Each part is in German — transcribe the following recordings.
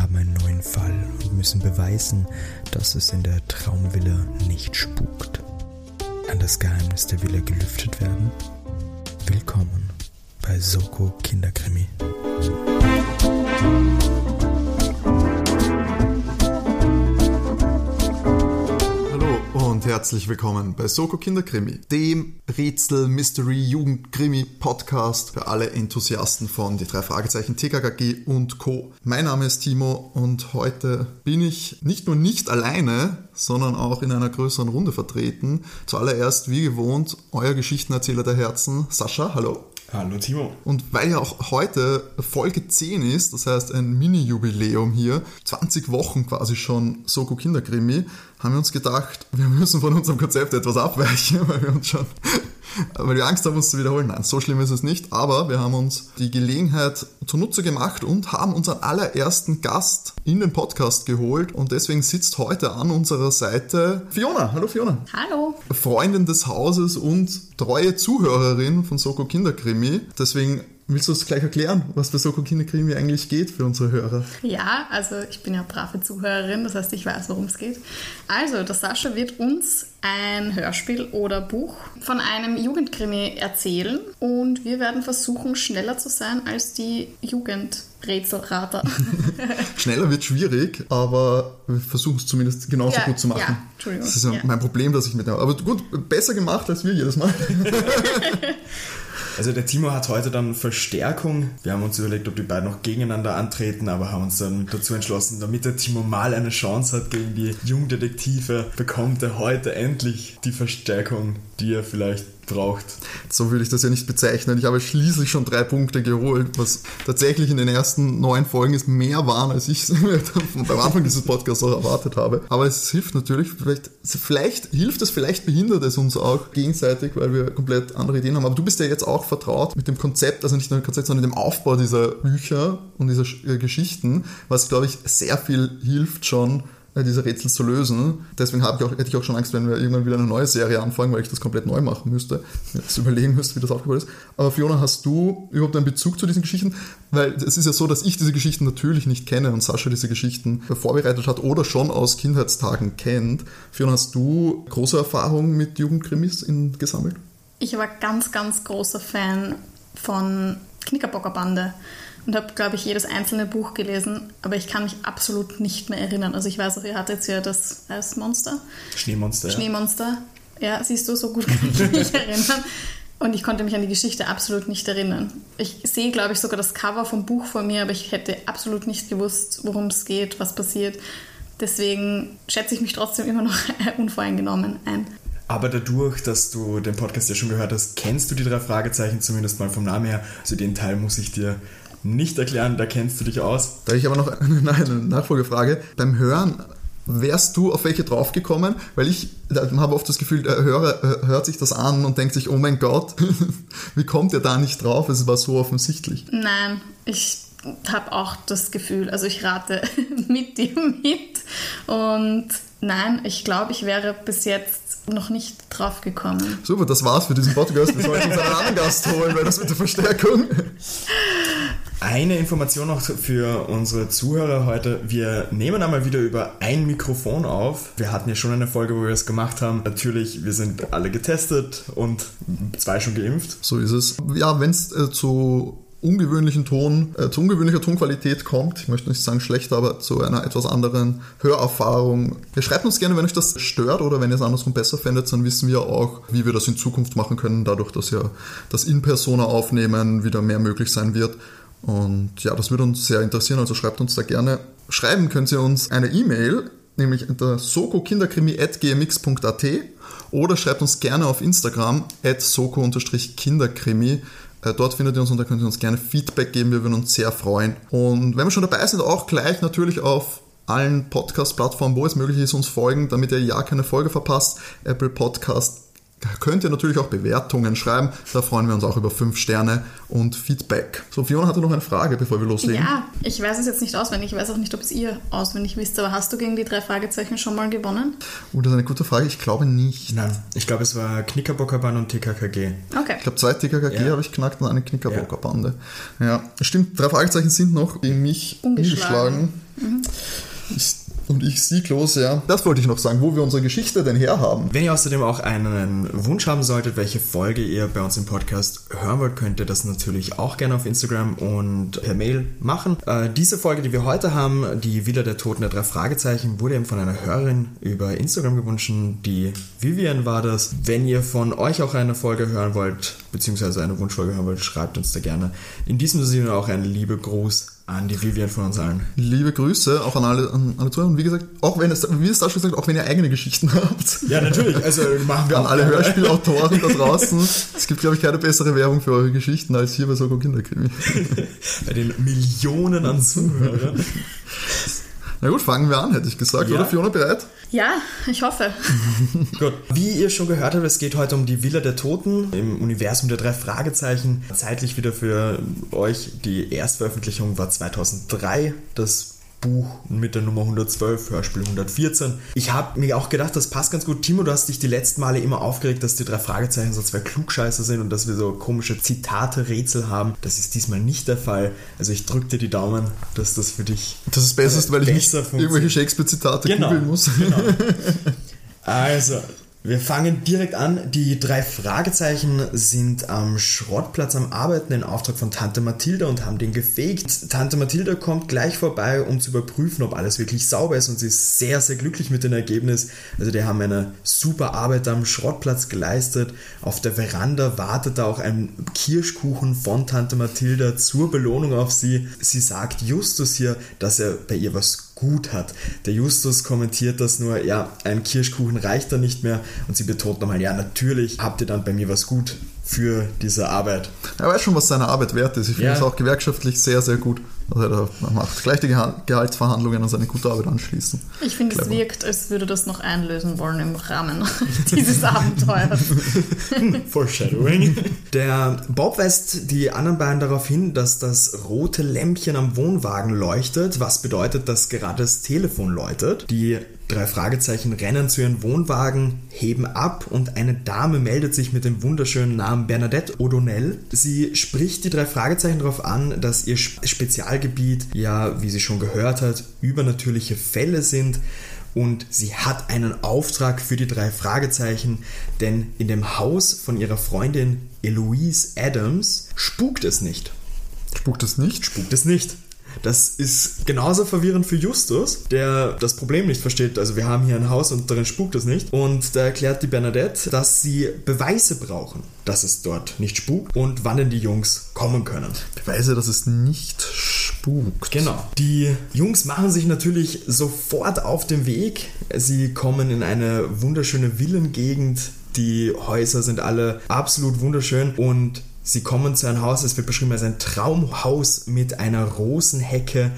haben einen neuen Fall und müssen beweisen, dass es in der Traumvilla nicht spukt. Kann das Geheimnis der Villa gelüftet werden? Willkommen bei Soko Kinderkrimi. Und herzlich willkommen bei Soko Kinderkrimi, dem Rätsel Mystery Jugendkrimi Podcast für alle Enthusiasten von die drei Fragezeichen TKKG und Co. Mein Name ist Timo und heute bin ich nicht nur nicht alleine, sondern auch in einer größeren Runde vertreten. Zuallererst, wie gewohnt, euer Geschichtenerzähler der Herzen, Sascha, hallo. Hallo Timo. Und weil ja auch heute Folge 10 ist, das heißt ein Mini-Jubiläum hier, 20 Wochen quasi schon Soko Kinderkrimi, haben wir uns gedacht, wir müssen von unserem Konzept etwas abweichen, weil wir uns schon weil wir Angst haben, uns zu wiederholen. Nein, so schlimm ist es nicht, aber wir haben uns die Gelegenheit zunutze gemacht und haben unseren allerersten Gast in den Podcast geholt und deswegen sitzt heute an unserer Seite Fiona. Hallo Fiona. Hallo. Freundin des Hauses und treue Zuhörerin von Soko Kinderkrimi. Deswegen Willst du es gleich erklären, was bei Soko Kinderkrimi eigentlich geht für unsere Hörer? Ja, also ich bin ja brave Zuhörerin, das heißt, ich weiß, worum es geht. Also, der Sascha wird uns ein Hörspiel oder Buch von einem Jugendkrimi erzählen und wir werden versuchen, schneller zu sein als die Jugendrätselrater. schneller wird schwierig, aber wir versuchen es zumindest genauso ja, gut zu machen. Ja, Entschuldigung. Das ist ja, ja. mein Problem, dass ich mit dem. Aber gut, besser gemacht als wir jedes Mal. Also der Timo hat heute dann Verstärkung. Wir haben uns überlegt, ob die beiden noch gegeneinander antreten, aber haben uns dann dazu entschlossen, damit der Timo mal eine Chance hat gegen die Jungdetektive, bekommt er heute endlich die Verstärkung, die er vielleicht braucht. So würde ich das ja nicht bezeichnen. Ich habe schließlich schon drei Punkte geholt, was tatsächlich in den ersten neun Folgen ist mehr waren, als ich beim Anfang dieses Podcasts auch erwartet habe. Aber es hilft natürlich, vielleicht, vielleicht hilft es, vielleicht behindert es uns auch gegenseitig, weil wir komplett andere Ideen haben. Aber du bist ja jetzt auch vertraut mit dem Konzept, also nicht nur dem Konzept, sondern dem Aufbau dieser Bücher und dieser äh, Geschichten, was glaube ich sehr viel hilft schon diese Rätsel zu lösen. Deswegen ich auch, hätte ich auch schon Angst, wenn wir irgendwann wieder eine neue Serie anfangen, weil ich das komplett neu machen müsste, mir das überlegen müsste, wie das aufgebaut ist. Aber Fiona, hast du überhaupt einen Bezug zu diesen Geschichten? Weil es ist ja so, dass ich diese Geschichten natürlich nicht kenne und Sascha diese Geschichten vorbereitet hat oder schon aus Kindheitstagen kennt. Fiona, hast du große Erfahrungen mit Jugendkrimis gesammelt? Ich war ganz, ganz großer Fan von Knickerbockerbande und habe, glaube ich, jedes einzelne Buch gelesen, aber ich kann mich absolut nicht mehr erinnern. Also ich weiß auch, ihr hattet ja das Eismonster. Schneemonster. Schneemonster. Ja. ja, siehst du, so gut kann ich mich erinnern. Und ich konnte mich an die Geschichte absolut nicht erinnern. Ich sehe, glaube ich, sogar das Cover vom Buch vor mir, aber ich hätte absolut nicht gewusst, worum es geht, was passiert. Deswegen schätze ich mich trotzdem immer noch unvoreingenommen ein. Aber dadurch, dass du den Podcast ja schon gehört hast, kennst du die drei Fragezeichen zumindest mal vom Namen her. Also den Teil muss ich dir nicht erklären, da kennst du dich aus. Da habe ich aber noch eine, eine Nachfolgefrage. Beim Hören wärst du auf welche draufgekommen? Weil ich habe oft das Gefühl, der Hörer hört sich das an und denkt sich, oh mein Gott, wie kommt er da nicht drauf? Es war so offensichtlich. Nein, ich habe auch das Gefühl, also ich rate mit dir mit und nein, ich glaube, ich wäre bis jetzt noch nicht drauf gekommen. Super, das war's für diesen Podcast. Wir sollten uns einen anderen Gast holen, weil das mit der Verstärkung. Eine Information noch für unsere Zuhörer heute. Wir nehmen einmal wieder über ein Mikrofon auf. Wir hatten ja schon eine Folge, wo wir es gemacht haben. Natürlich, wir sind alle getestet und zwei schon geimpft. So ist es. Ja, wenn es äh, zu ungewöhnlichen Ton, äh, zu ungewöhnlicher Tonqualität kommt, ich möchte nicht sagen schlechter, aber zu einer etwas anderen Hörerfahrung. Ihr schreibt uns gerne, wenn euch das stört oder wenn ihr es andersrum besser findet, dann wissen wir auch, wie wir das in Zukunft machen können, dadurch, dass ja das In-Persona aufnehmen wieder mehr möglich sein wird. Und ja, das würde uns sehr interessieren, also schreibt uns da gerne. Schreiben könnt ihr uns eine E-Mail, nämlich unter sokokinderkrimi.gmx.at oder schreibt uns gerne auf Instagram at soko-kinderkrimi. Äh, dort findet ihr uns und da könnt ihr uns gerne Feedback geben, wir würden uns sehr freuen. Und wenn wir schon dabei sind, auch gleich natürlich auf allen Podcast-Plattformen, wo es möglich ist, uns folgen, damit ihr ja keine Folge verpasst. Apple Podcast, könnt ihr natürlich auch Bewertungen schreiben. Da freuen wir uns auch über 5 Sterne und Feedback. So, Fiona hatte noch eine Frage, bevor wir loslegen. Ja, ich weiß es jetzt nicht auswendig. Ich weiß auch nicht, ob es ihr auswendig wisst. Aber hast du gegen die drei Fragezeichen schon mal gewonnen? Oh, das ist eine gute Frage. Ich glaube nicht. Nein, ich glaube, es war Knickerbockerbahn und TKKG. Okay. Ich glaube, zwei TKKG Ja. habe ich knackt und eine Knickerbockerbande. Ja. stimmt. Drei Fragezeichen sind noch gegen mich Ungeschlagen. umgeschlagen. Ich, und ich sieglos, ja. Das wollte ich noch sagen, wo wir unsere Geschichte denn herhaben. Wenn ihr außerdem auch einen Wunsch haben solltet, welche Folge ihr bei uns im Podcast hören wollt, könnt ihr das natürlich auch gerne auf Instagram und per Mail machen. Äh, diese Folge, die wir heute haben, die Villa der Toten der drei Fragezeichen, wurde eben von einer Hörerin über Instagram gewünscht. Die Vivian war das. Wenn ihr von euch auch eine Folge hören wollt, beziehungsweise eine Wunschfolge hören wollt, schreibt uns da gerne. In diesem Sinne auch einen liebe Gruß an die Vivian von uns allen. Liebe Grüße auch an alle, an alle Zuhörer. Und wie gesagt, auch wenn es, wie es da schon gesagt, auch wenn ihr eigene Geschichten habt. Ja, natürlich. Also machen wir An alle Hörspielautoren da draußen. Es gibt, glaube ich, keine bessere Werbung für eure Geschichten als hier bei Soko Kinderkrimi. bei den Millionen an Zuhörern. Na gut, fangen wir an, hätte ich gesagt. Ja. Oder Fiona bereit? Ja, ich hoffe. Gut. Wie ihr schon gehört habt, es geht heute um die Villa der Toten im Universum der drei Fragezeichen. Zeitlich wieder für euch. Die Erstveröffentlichung war 2003. Das Buch mit der Nummer 112, Hörspiel 114. Ich habe mir auch gedacht, das passt ganz gut. Timo, du hast dich die letzten Male immer aufgeregt, dass die drei Fragezeichen so zwei Klugscheißer sind und dass wir so komische Zitate, Rätsel haben. Das ist diesmal nicht der Fall. Also ich drücke dir die Daumen, dass das für dich Das ist besser, weil ich nicht irgendwelche Shakespeare-Zitate googeln muss. Genau. Also, wir fangen direkt an. Die drei Fragezeichen sind am Schrottplatz am Arbeiten in Auftrag von Tante Mathilda und haben den gefegt. Tante Mathilda kommt gleich vorbei, um zu überprüfen, ob alles wirklich sauber ist und sie ist sehr, sehr glücklich mit dem Ergebnis. Also die haben eine super Arbeit am Schrottplatz geleistet. Auf der Veranda wartet da auch ein Kirschkuchen von Tante Mathilda zur Belohnung auf sie. Sie sagt Justus hier, dass er bei ihr was gut hat. Der Justus kommentiert das nur, ja, ein Kirschkuchen reicht da nicht mehr und sie betont nochmal, ja, natürlich habt ihr dann bei mir was gut für diese Arbeit. Er weiß schon, was seine Arbeit wert ist. Ich finde Ja. es auch gewerkschaftlich sehr, sehr gut. Also er macht gleich die Geha- Gehaltsverhandlungen an seine gute Arbeit anschließen. Ich finde, es wirkt, als würde das noch einlösen wollen im Rahmen dieses Abenteuers. Foreshadowing. Der Bob weist die anderen beiden darauf hin, dass das rote Lämpchen am Wohnwagen leuchtet, was bedeutet, dass gerade das Telefon läutet. Die drei Fragezeichen rennen zu ihren Wohnwagen, heben ab und eine Dame meldet sich mit dem wunderschönen Namen Bernadette O'Donnell. Sie spricht die drei Fragezeichen darauf an, dass ihr Sp- Spezialgebiet, ja, wie sie schon gehört hat, übernatürliche Fälle sind und sie hat einen Auftrag für die drei Fragezeichen, denn in dem Haus von ihrer Freundin Eloise Adams spukt es nicht. Spukt es nicht? Spukt es nicht. Das ist genauso verwirrend für Justus, der das Problem nicht versteht. Also wir haben hier ein Haus und darin spukt es nicht. Und da erklärt die Bernadette, dass sie Beweise brauchen, dass es dort nicht spukt und wann denn die Jungs kommen können. Beweise, dass es nicht spukt. Genau. Die Jungs machen sich natürlich sofort auf den Weg. Sie kommen in eine wunderschöne Villengegend. Die Häuser sind alle absolut wunderschön und sie kommen zu einem Haus, es wird beschrieben als ein Traumhaus mit einer Rosenhecke.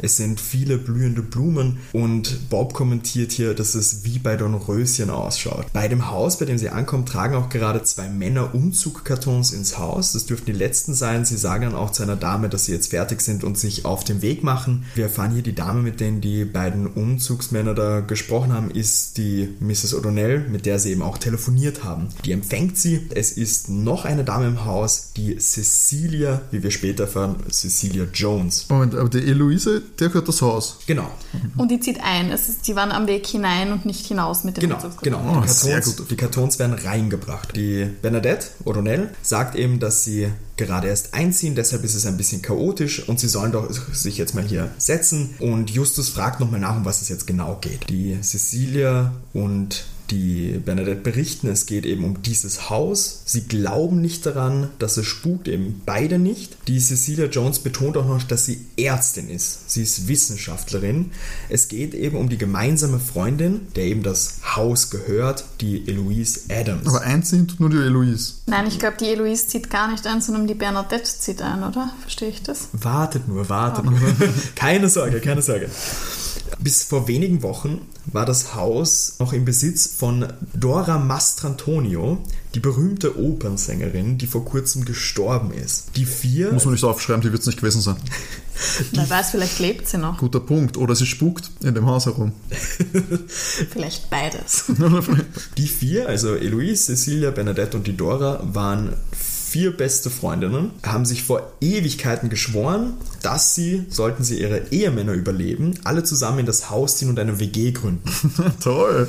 Es sind viele blühende Blumen und Bob kommentiert hier, dass es wie bei Dornröschen ausschaut. Bei dem Haus, bei dem sie ankommt, tragen auch gerade zwei Männer Umzugkartons ins Haus. Das dürften die letzten sein. Sie sagen dann auch zu einer Dame, dass sie jetzt fertig sind und sich auf den Weg machen. Wir erfahren hier, die Dame, mit denen die beiden Umzugsmänner da gesprochen haben, ist die Mrs. O'Donnell, mit der sie eben auch telefoniert haben. Die empfängt sie. Es ist noch eine Dame im Haus, die Cecilia, wie wir später erfahren, Cecilia Jones. Moment, aber die Eloise, der gehört das Haus. Genau, Und die zieht ein. Es ist, die waren am Weg hinein und nicht hinaus mit dem Genau, genau. Oh, die, sehr Kartons, gut. die Kartons werden reingebracht. Die Bernadette O'Donnell sagt eben, dass sie gerade erst einziehen, deshalb ist es ein bisschen chaotisch und sie sollen doch sich jetzt mal hier setzen. Und Justus fragt nochmal nach, um was es jetzt genau geht. Die Cecilia und die Bernadette berichten, es geht eben um dieses Haus. Sie glauben nicht daran, dass es spukt, eben beide nicht. Die Cecilia Jones betont auch noch, dass sie Ärztin ist. Sie ist Wissenschaftlerin. Es geht eben um die gemeinsame Freundin, der eben das Haus gehört, die Eloise Adams. Aber einziehen tut nur die Eloise. Nein, ich glaube, die Eloise zieht gar nicht ein, sondern die Bernadette zieht ein, oder? Verstehe ich das? Wartet nur, wartet nur. keine Sorge, keine Sorge. Bis vor wenigen Wochen war das Haus noch im Besitz von Dora Mastrantonio, die berühmte Opernsängerin, die vor kurzem gestorben ist. Die vier. Muss man nicht aufschreiben, die wird es nicht gewesen sein. Wer weiß, vielleicht lebt sie noch. Guter Punkt. Oder sie spukt in dem Haus herum. Vielleicht beides. Die vier, also Eloise, Cecilia, Bernadette und die Dora, waren vier beste Freundinnen, haben sich vor Ewigkeiten geschworen, dass sie, sollten sie ihre Ehemänner überleben, alle zusammen in das Haus ziehen und eine WG gründen. Toll.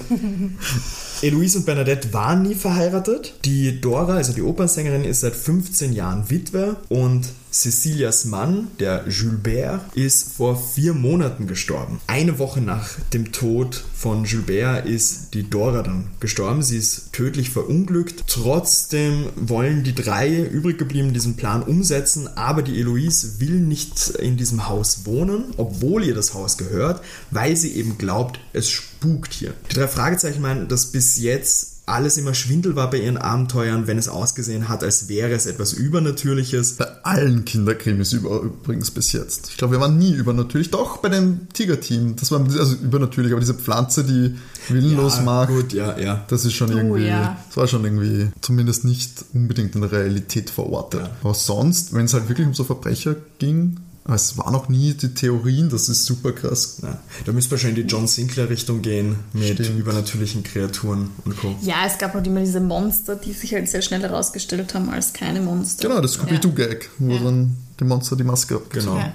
Eloise und Bernadette waren nie verheiratet. Die Dora, also die Opernsängerin, ist seit 15 Jahren Witwe und Cecilias Mann, der Gilbert, ist vor vier Monaten gestorben. Eine Woche nach dem Tod von Gilbert ist die Dora dann gestorben. Sie ist tödlich verunglückt. Trotzdem wollen die drei übrig geblieben diesen Plan umsetzen, aber die Eloise will nicht in diesem Haus wohnen, obwohl ihr das Haus gehört, weil sie eben glaubt, es spukt hier. Die drei Fragezeichen meinen, dass bis jetzt alles immer Schwindel war bei ihren Abenteuern, wenn es ausgesehen hat, als wäre es etwas Übernatürliches. Bei allen Kinderkrimis über, übrigens bis jetzt. Ich glaube, wir waren nie übernatürlich. Doch bei dem Tiger-Team. Das war also übernatürlich, aber diese Pflanze, die willenlos Ja, mag, gut, ja, ja. das ist schon irgendwie, ja. das war schon irgendwie zumindest nicht unbedingt in der Realität verortet. Ja. Aber sonst, wenn es halt wirklich um so Verbrecher ging, es waren auch nie die Theorien, das ist super krass. Na, da müsste man schon in die John Sinclair-Richtung gehen mit Stimmt. übernatürlichen Kreaturen und Co. Ja, es gab halt immer diese Monster, die sich halt sehr schnell herausgestellt haben als keine Monster. Genau, das Scooby-Doo-Gag, wo Ja. dann die Monster die Maske abgezogen Genau.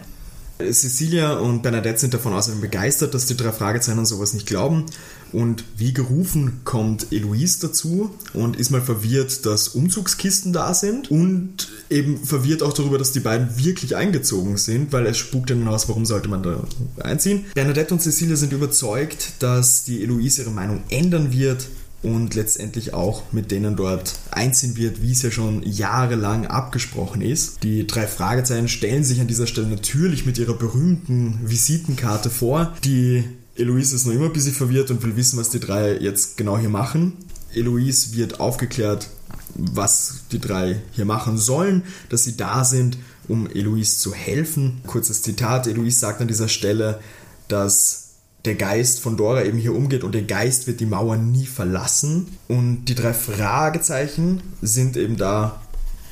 Cecilia und Bernadette sind davon außerdem begeistert, dass die drei Fragezeichen an sowas nicht glauben. Und wie gerufen kommt Eloise dazu und ist mal verwirrt, dass Umzugskisten da sind und eben verwirrt auch darüber, dass die beiden wirklich eingezogen sind, weil es spukt in ein Haus, warum sollte man da einziehen. Bernadette und Cecilia sind überzeugt, dass die Eloise ihre Meinung ändern wird und letztendlich auch mit denen dort einziehen wird, wie es ja schon jahrelang abgesprochen ist. Die drei Fragezeichen stellen sich an dieser Stelle natürlich mit ihrer berühmten Visitenkarte vor. Die Eloise ist noch immer ein bisschen verwirrt und will wissen, was die drei jetzt genau hier machen. Eloise wird aufgeklärt, was die drei hier machen sollen, dass sie da sind, um Eloise zu helfen. Kurzes Zitat, Eloise sagt an dieser Stelle, dass der Geist von Dora eben hier umgeht und der Geist wird die Mauer nie verlassen. Und die drei Fragezeichen sind eben da,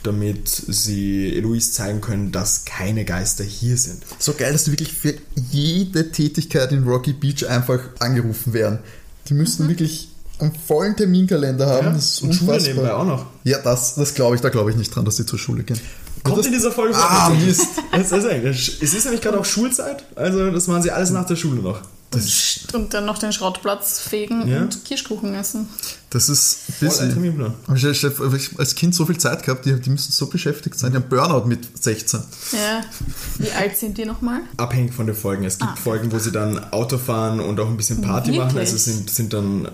damit sie Eloise zeigen können, dass keine Geister hier sind. So geil, dass die wirklich für jede Tätigkeit in Rocky Beach einfach angerufen werden. Die müssten wirklich einen vollen Terminkalender haben. Das ist und Schule nebenbei auch noch. Ja, das, das glaube ich, da glaube ich nicht dran, dass die zur Schule gehen. Kommt das, in dieser Folge Ah. Mist. Es ist nämlich gerade auch Schulzeit, also das machen sie alles nach der Schule noch. Und dann noch den Schrottplatz fegen Ja. und Kirschkuchen essen. Das ist busy. Aber ich ich habe als Kind so viel Zeit gehabt, die, die müssen so beschäftigt sein. Die haben Burnout mit 16. Ja. Wie alt sind die nochmal? Abhängig von den Folgen. Es gibt Ah. Folgen, wo sie dann Auto fahren und auch ein bisschen Party machen. Wirklich? Also sind, sind dann,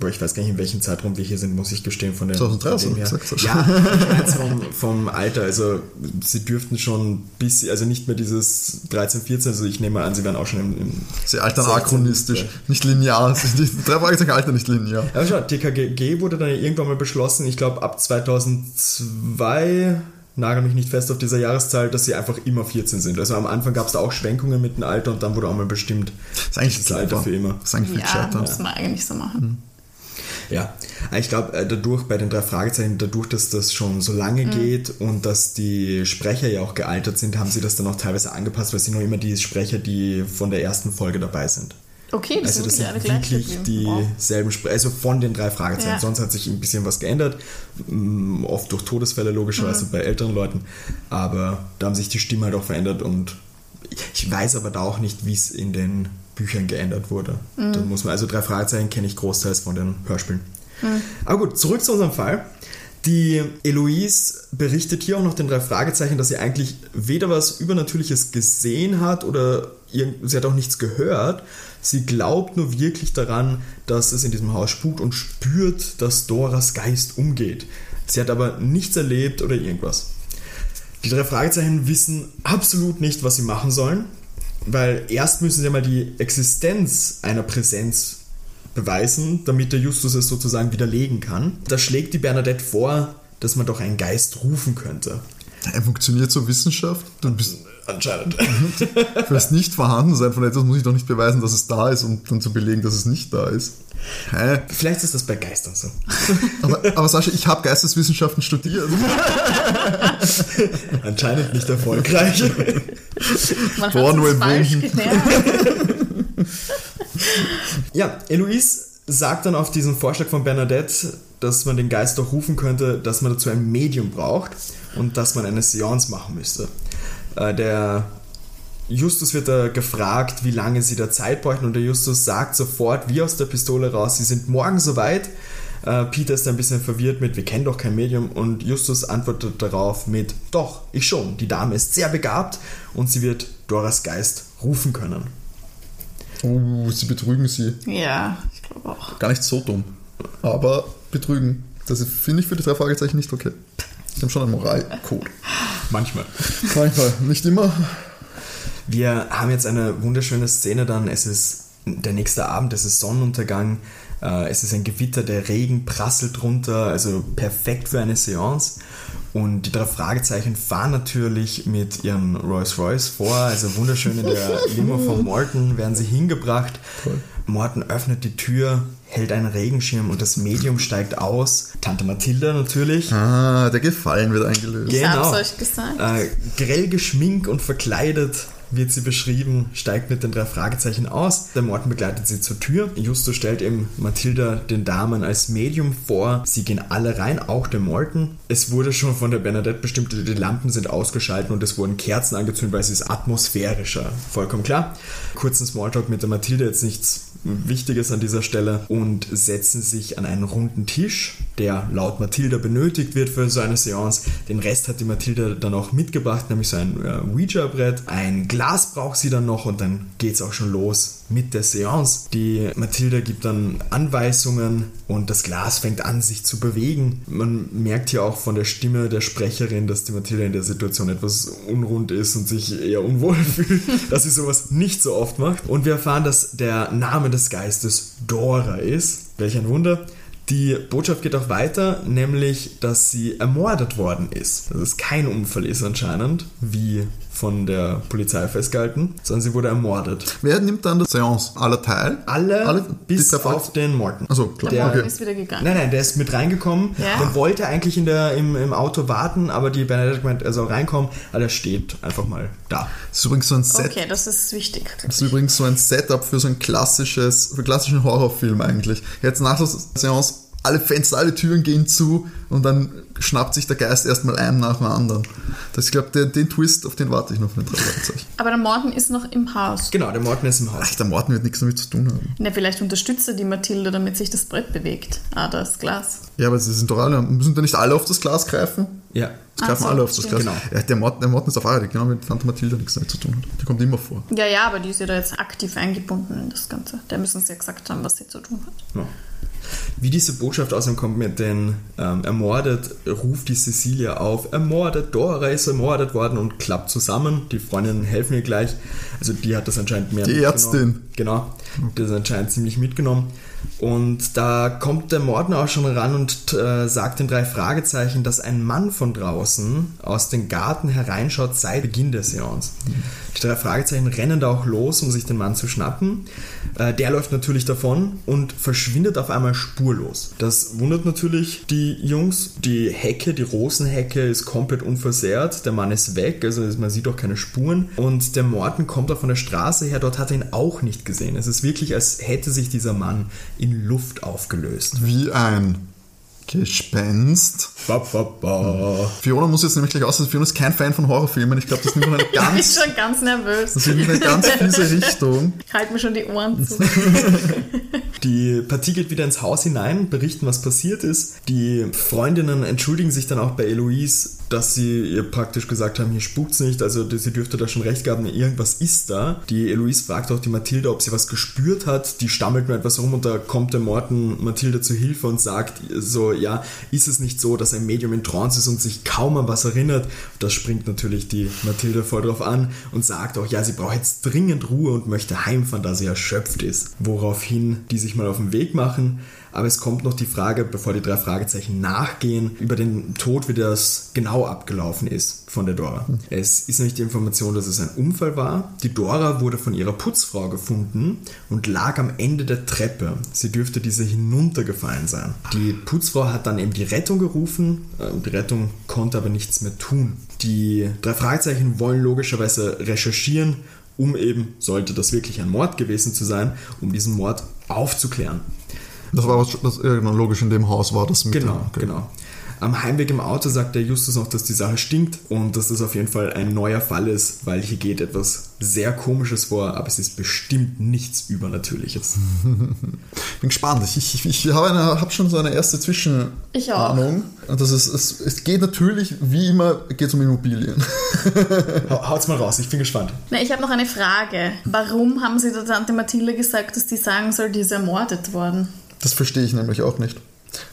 boah, ich weiß gar nicht, in welchem Zeitraum wir hier sind, muss ich gestehen, von der 2003 von hast du dem her. gesagt, Sascha. Ja, ich vom, vom Alter. Also sie dürften schon ein bisschen, also nicht mehr dieses 13, 14, also ich nehme mal an, sie werden auch schon im, im Sie altern 16, achronistisch, ja. nicht linear. Die drei Fragezeichen altern nicht linear. Ja, schau, TKG wurde dann irgendwann mal beschlossen, ich glaube ab 2002, nagel mich nicht fest auf dieser Jahreszahl, dass sie einfach immer 14 sind. Also am Anfang gab es da auch Schwenkungen mit dem Alter und dann wurde auch mal bestimmt Das ist eigentlich das Alter für immer. Das ist eigentlich viel Ja, gescheiter. muss man eigentlich so machen. Ja, ich glaube, äh, dadurch bei den drei Fragezeichen, dadurch, dass das schon so lange geht und dass die Sprecher ja auch gealtert sind, haben sie das dann auch teilweise angepasst, weil sie noch immer die Sprecher, die von der ersten Folge dabei sind. Okay, das Also das sind wirklich dieselben Sprecher, also von den drei Fragezeichen. Ja. Sonst hat sich ein bisschen was geändert, Mm, oft durch Todesfälle Mhm. logischerweise bei älteren Leuten, aber da haben sich die Stimmen halt auch verändert und ich weiß aber da auch nicht, wie es in den Büchern geändert wurde. Mhm. Da muss man, also drei Fragezeichen kenne ich großteils von den Hörspielen. Mhm. Aber gut, zurück zu unserem Fall. Die Eloise berichtet hier auch noch den drei Fragezeichen, dass sie eigentlich weder was Übernatürliches gesehen hat oder sie hat auch nichts gehört. Sie glaubt nur wirklich daran, dass es in diesem Haus spukt und spürt, dass Doras Geist umgeht. Sie hat aber nichts erlebt oder irgendwas. Die drei Fragezeichen wissen absolut nicht, was sie machen sollen, weil erst müssen sie mal die Existenz einer Präsenz beweisen, damit der Justus es sozusagen widerlegen kann. Da schlägt die Bernadette vor, dass man doch einen Geist rufen könnte. Ja, funktioniert so Wissenschaft? Du bist anscheinend. Für das Nicht-Vorhandensein von etwas muss ich doch nicht beweisen, dass es da ist, um dann zu belegen, dass es nicht da ist. Hä? Vielleicht ist das bei Geistern so. Aber, aber Sascha, ich habe Geisteswissenschaften studiert. Anscheinend nicht erfolgreich. Man Born hat es will falsch win. gelernt. Ja, Eloise sagt dann auf diesen Vorschlag von Bernadette, dass man den Geist doch rufen könnte, dass man dazu ein Medium braucht und dass man eine Seance machen müsste. Äh, Der Justus wird da gefragt, wie lange sie da Zeit bräuchten und der Justus sagt sofort, wie aus der Pistole raus, sie sind morgen soweit. Äh, Peter ist ein bisschen verwirrt mit, wir kennen doch kein Medium und Justus antwortet darauf mit, doch, ich schon, die Dame ist sehr begabt und sie wird Doras Geist rufen können. Oh, sie betrügen sie. Ja, ich glaube auch. Gar nicht so dumm. Aber betrügen. Das finde ich für die drei Fragezeichen nicht okay. Sie haben schon einen Moralcode. Manchmal. Manchmal, nicht immer. Wir haben jetzt eine wunderschöne Szene dann. Es ist der nächste Abend, es ist Sonnenuntergang, äh, es ist ein Gewitter, der Regen prasselt runter, also perfekt für eine Seance. Und die drei Fragezeichen fahren natürlich mit ihren Rolls Royce vor, also wunderschön in der Limo von Morton werden sie hingebracht. Morton öffnet die Tür, hält einen Regenschirm und das Medium steigt aus. Tante Mathilda natürlich. Ah, der Gefallen wird eingelöst. Ich Genau. hab's euch gesagt. Äh, grell geschminkt und verkleidet wird sie beschrieben, steigt mit den drei Fragezeichen aus. Der Morten begleitet sie zur Tür. Justus stellt eben Mathilda den Damen als Medium vor. Sie gehen alle rein, auch der Morten. Es wurde schon von der Bernadette bestimmt, die Lampen sind ausgeschaltet und es wurden Kerzen angezündet, weil es ist atmosphärischer. Vollkommen klar. Kurzen Smalltalk mit der Mathilda, jetzt nichts Wichtiges an dieser Stelle und setzen sich an einen runden Tisch, der laut Mathilda benötigt wird für so eine Seance. Den Rest hat die Mathilda dann auch mitgebracht, nämlich so ein äh, Ouija-Brett. Ein Glas braucht sie dann noch und dann geht's auch schon los mit der Seance. Die Mathilda gibt dann Anweisungen und das Glas fängt an, sich zu bewegen. Man merkt hier auch von der Stimme der Sprecherin, dass die Mathilda in der Situation etwas unrund ist und sich eher unwohl fühlt, dass sie sowas nicht so oft macht. Und wir erfahren, dass der Name des Geistes Dora ist. Welch ein Wunder. Die Botschaft geht auch weiter, nämlich, dass sie ermordet worden ist. Dass es kein Unfall ist anscheinend, wie von der Polizei festgehalten, sondern sie wurde ermordet. Wer nimmt dann der Seance? Aller Teil? Alle, Alle? bis auf den Morton. Also klar. Der- Morgen okay. ist wieder gegangen. Nein, nein, der ist mit reingekommen. Ja. Der wollte eigentlich in der, im, im Auto warten, aber die Bernadette meint, er soll reinkommen, aber der steht einfach mal da. Das ist übrigens so ein Set. Okay, das ist wichtig. Das ist übrigens so ein Setup für so ein klassisches, für einen klassischen Horrorfilm eigentlich. Jetzt nach der Seance, alle Fenster, alle Türen gehen zu und dann schnappt sich der Geist erstmal einen nach dem anderen. Das, ich glaube, den, den Twist, auf den warte ich noch von den drei Fragezeichen. Aber der Morten ist noch im Haus. Genau, der Morton ist im Haus. Ach, der Morten wird nichts damit zu tun haben. Na, vielleicht unterstützt er die Mathilde, damit sich das Brett bewegt. Ah, das Glas. Ja, aber sie sind doch alle, müssen da nicht alle auf das Glas greifen? Ja. Es greifen so, alle auf das stimmt. Glas. Genau. Ja, der, Morten, der Morten ist auf Arbeit, genau, mit Tante Mathilda nichts damit zu tun hat. Die kommt immer vor. Ja, ja, aber die ist ja da jetzt aktiv eingebunden in das Ganze. Da müssen sie ja gesagt haben, was sie zu tun hat. Ja. Wie diese Botschaft außerdem kommt mit den ähm, ermordet, ruft die Cecilia auf, ermordet, Dora ist ermordet worden und klappt zusammen. Die Freundinnen helfen ihr gleich. Also die hat das anscheinend mehr Die. Ärztin. Genau, das anscheinend ziemlich mitgenommen. Und da kommt der Morden auch schon ran und äh, sagt den drei Fragezeichen, dass ein Mann von draußen aus dem Garten hereinschaut seit Beginn der Seance. Die drei Fragezeichen rennen da auch los, um sich den Mann zu schnappen. Äh, der läuft natürlich davon und verschwindet auf einmal spurlos. Das wundert natürlich die Jungs. Die Hecke, die Rosenhecke ist komplett unversehrt. Der Mann ist weg, also man sieht auch keine Spuren. Und der Morten kommt auch von der Straße her, dort hat er ihn auch nicht gesehen. Es ist wirklich, als hätte sich dieser Mann in Luft aufgelöst. Wie ein Gespenst. Ba, ba, ba. Fiona muss jetzt nämlich gleich aus, Fiona ist kein Fan von Horrorfilmen. Ich glaube, das nimmt in eine Ich bin ganz, schon ganz nervös. das nimmt in eine ganz fiese Richtung. Ich halte mir schon die Ohren zu. Die Partie geht wieder ins Haus hinein, berichten, was passiert ist. Die Freundinnen entschuldigen sich dann auch bei Eloise, dass sie ihr praktisch gesagt haben, hier spukt's nicht, also sie dürfte da schon recht gehabt, irgendwas ist da. Die Eloise fragt auch die Mathilda, ob sie was gespürt hat. Die stammelt nur etwas rum und da kommt der Morten Mathilda zu Hilfe und sagt so, ja, ist es nicht so, dass ein Medium in Trance ist und sich kaum an was erinnert? Das springt natürlich die Mathilda voll drauf an und sagt auch, ja, sie braucht jetzt dringend Ruhe und möchte heimfahren, da sie erschöpft ist. Woraufhin die sich mal auf den Weg machen. Aber es kommt noch die Frage, bevor die drei Fragezeichen nachgehen, über den Tod, wie das genau abgelaufen ist von der Dora. Es ist nämlich die Information, dass es ein Unfall war. Die Dora wurde von ihrer Putzfrau gefunden und lag am Ende der Treppe. Sie dürfte diese hinuntergefallen sein. Die Putzfrau hat dann eben die Rettung gerufen. Ähm, Die Rettung konnte aber nichts mehr tun. Die drei Fragezeichen wollen logischerweise recherchieren, um eben, sollte das wirklich ein Mord gewesen zu sein, um diesen Mord aufzuklären. Das war was, das irgendwann logisch in dem Haus war, das mit Genau, dem- okay. genau. Am Heimweg im Auto sagt der Justus noch, dass die Sache stinkt und dass das auf jeden Fall ein neuer Fall ist, weil hier geht etwas sehr Komisches vor, aber es ist bestimmt nichts Übernatürliches. Bin gespannt. Ich, ich, ich habe, eine, habe schon so eine erste Ich auch. Zwischenahnung. Und das ist, es, es geht natürlich, wie immer, geht es um Immobilien. Hau- Haut's mal raus, ich bin gespannt. Na, ich habe noch eine Frage. Warum haben Sie der Tante Mathilde gesagt, dass die sagen soll, die ist ermordet worden? Das verstehe ich nämlich auch nicht.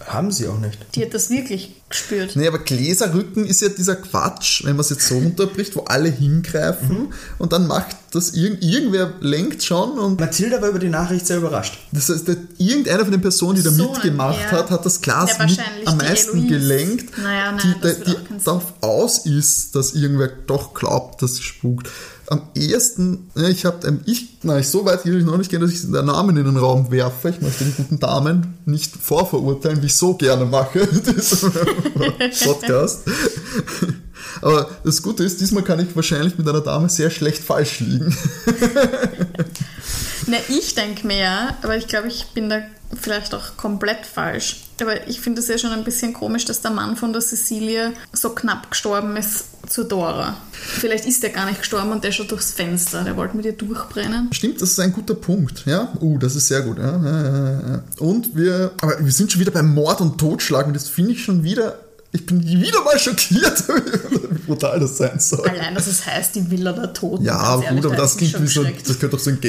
Haben sie auch nicht. Die hat das wirklich gespürt. Nee, aber Gläserrücken ist ja dieser Quatsch, wenn man es jetzt so runterbricht, wo alle hingreifen und dann macht das irgend, irgendwer lenkt schon und Mathilda war über die Nachricht sehr überrascht. das heißt, der, irgendeine von den Personen, die da So, mitgemacht ja. hat, hat das Glas Ja, mit am die meisten gelenkt, Naja, nein, die, das die, Sinn. darauf aus ist, dass irgendwer doch glaubt, dass es spukt. Am ersten, ja, ich habe, ich, na, ich so weit will ich noch nicht gehen, dass ich den Namen in den Raum werfe. Ich möchte die guten Damen nicht vorverurteilen, wie ich so gerne mache. diesem Podcast. Aber das Gute ist, diesmal kann ich wahrscheinlich mit einer Dame sehr schlecht falsch liegen. Na, ich denke ja, aber ich glaube, ich bin da vielleicht auch komplett falsch. Aber ich finde es ja schon ein bisschen komisch, dass der Mann von der Cecilia so knapp gestorben ist zu Dora. Vielleicht ist der gar nicht gestorben und der schon durchs Fenster. Der wollte mit ihr durchbrennen. Stimmt, das ist ein guter Punkt. Ja, uh, das ist sehr gut. Ja, ja, ja. Und wir, aber wir sind schon wieder beim Mord und Totschlag und das finde ich schon wieder. Ich bin wieder mal schockiert, wie brutal das sein soll. Allein, dass es heißt, die Villa der Toten. Ja, gut, aber da das klingt wie so, das könnte doch so ein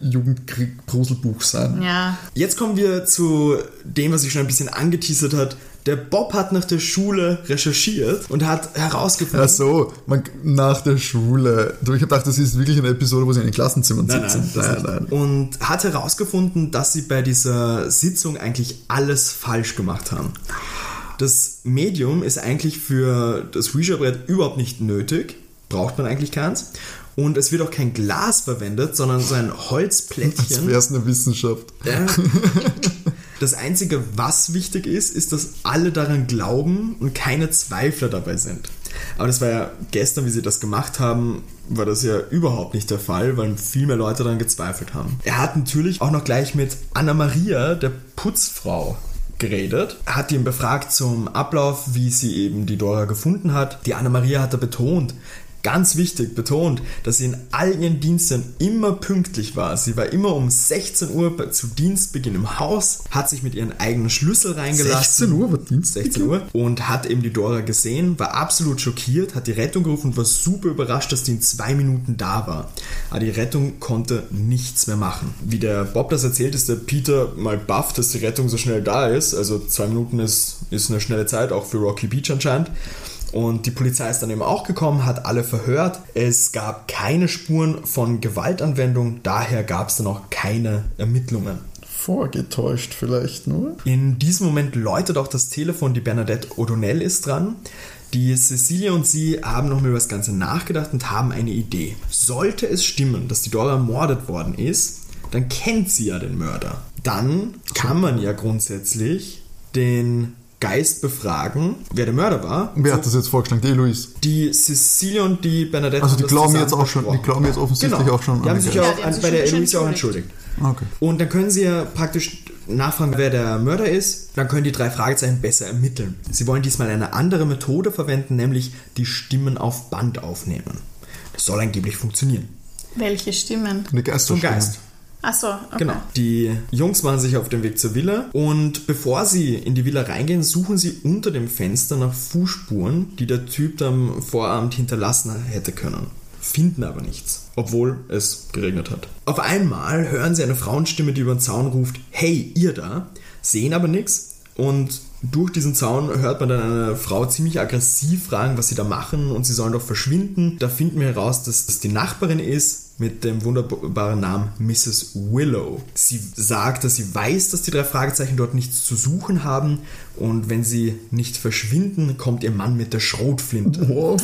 Gänsehaut-Jugendkrieg-Gruselbuch sein. Ja, Jetzt kommen wir zu dem, was sich schon ein bisschen angeteasert hat. Der Bob hat nach der Schule recherchiert und hat herausgefunden, Ach so, man, nach der Schule. Ich habe gedacht, das ist wirklich eine Episode, wo sie in den Klassenzimmern Nein, sitzen. nein, das nicht. Und hat herausgefunden, dass sie bei dieser Sitzung eigentlich alles falsch gemacht haben. Das Medium ist eigentlich für das Ouija-Brett überhaupt nicht nötig. Braucht man eigentlich keins. Und es wird auch kein Glas verwendet, sondern so ein Das Holzplättchen. wäre eine Wissenschaft. Ja. Das Einzige, was wichtig ist, ist, dass alle daran glauben und keine Zweifler dabei sind. Aber das war ja gestern, wie sie das gemacht haben, war das ja überhaupt nicht der Fall, weil viel mehr Leute daran gezweifelt haben. Er hat natürlich auch noch gleich mit Anna Maria, der Putzfrau, geredet. Er hat ihn befragt zum Ablauf, wie sie eben die Dora gefunden hat. Die Anna Maria hat er betont, ganz wichtig betont, dass sie in all ihren Diensten immer pünktlich war. Sie war immer um 16 Uhr zu Dienstbeginn im Haus, hat sich mit ihren eigenen Schlüssel reingelassen. 16 Uhr war Dienst. 16 Uhr und hat eben die Dora gesehen, war absolut schockiert, hat die Rettung gerufen und war super überrascht, dass die in zwei Minuten da war. Aber die Rettung konnte nichts mehr machen. Wie der Bob das erzählt, ist der Peter mal baff, dass die Rettung so schnell da ist. Also zwei Minuten ist, ist eine schnelle Zeit, auch für Rocky Beach anscheinend. Und die Polizei ist dann eben auch gekommen, hat alle verhört. Es gab keine Spuren von Gewaltanwendung, daher gab es dann auch keine Ermittlungen. Vorgetäuscht vielleicht nur. In diesem Moment läutet auch das Telefon, die Bernadette O'Donnell ist dran. Die Cecilia und sie haben nochmal über das Ganze nachgedacht und haben eine Idee. Sollte es stimmen, dass die Dora ermordet worden ist, dann kennt sie ja den Mörder. Dann kann man ja grundsätzlich den Geist befragen, wer der Mörder war. Wer hat das jetzt vorgeschlagen? Die Eloise. Die Cecilia und die Bernadette Also die das glauben jetzt auch schon, die glauben jetzt offensichtlich Genau. auch schon. Die haben an sich die- ja auch die an, haben sich bei der Eloise auch entschuldigt. Okay. Und dann können sie ja praktisch nachfragen, wer der Mörder ist. Dann können die drei Fragezeichen besser ermitteln. Sie wollen diesmal eine andere Methode verwenden, nämlich die Stimmen auf Band aufnehmen. Das soll angeblich funktionieren. welche Stimmen? Eine Zum Geisterstimme. Geist. Achso, okay. Genau. Die Jungs machen sich auf den Weg zur Villa und bevor sie in die Villa reingehen, suchen sie unter dem Fenster nach Fußspuren, die der Typ am Vorabend hinterlassen hätte können. Finden aber nichts, obwohl es geregnet hat. Auf einmal hören sie eine Frauenstimme, die über den Zaun ruft, hey, ihr da, sehen aber nichts und durch diesen Zaun hört man dann eine Frau ziemlich aggressiv fragen, was sie da machen und sie sollen doch verschwinden. Da finden wir heraus, dass das die Nachbarin ist, mit dem wunderbaren Namen Mrs. Willow. Sie sagt, dass sie weiß, dass die drei Fragezeichen dort nichts zu suchen haben und wenn sie nicht verschwinden, kommt ihr Mann mit der Schrotflinte. Wow.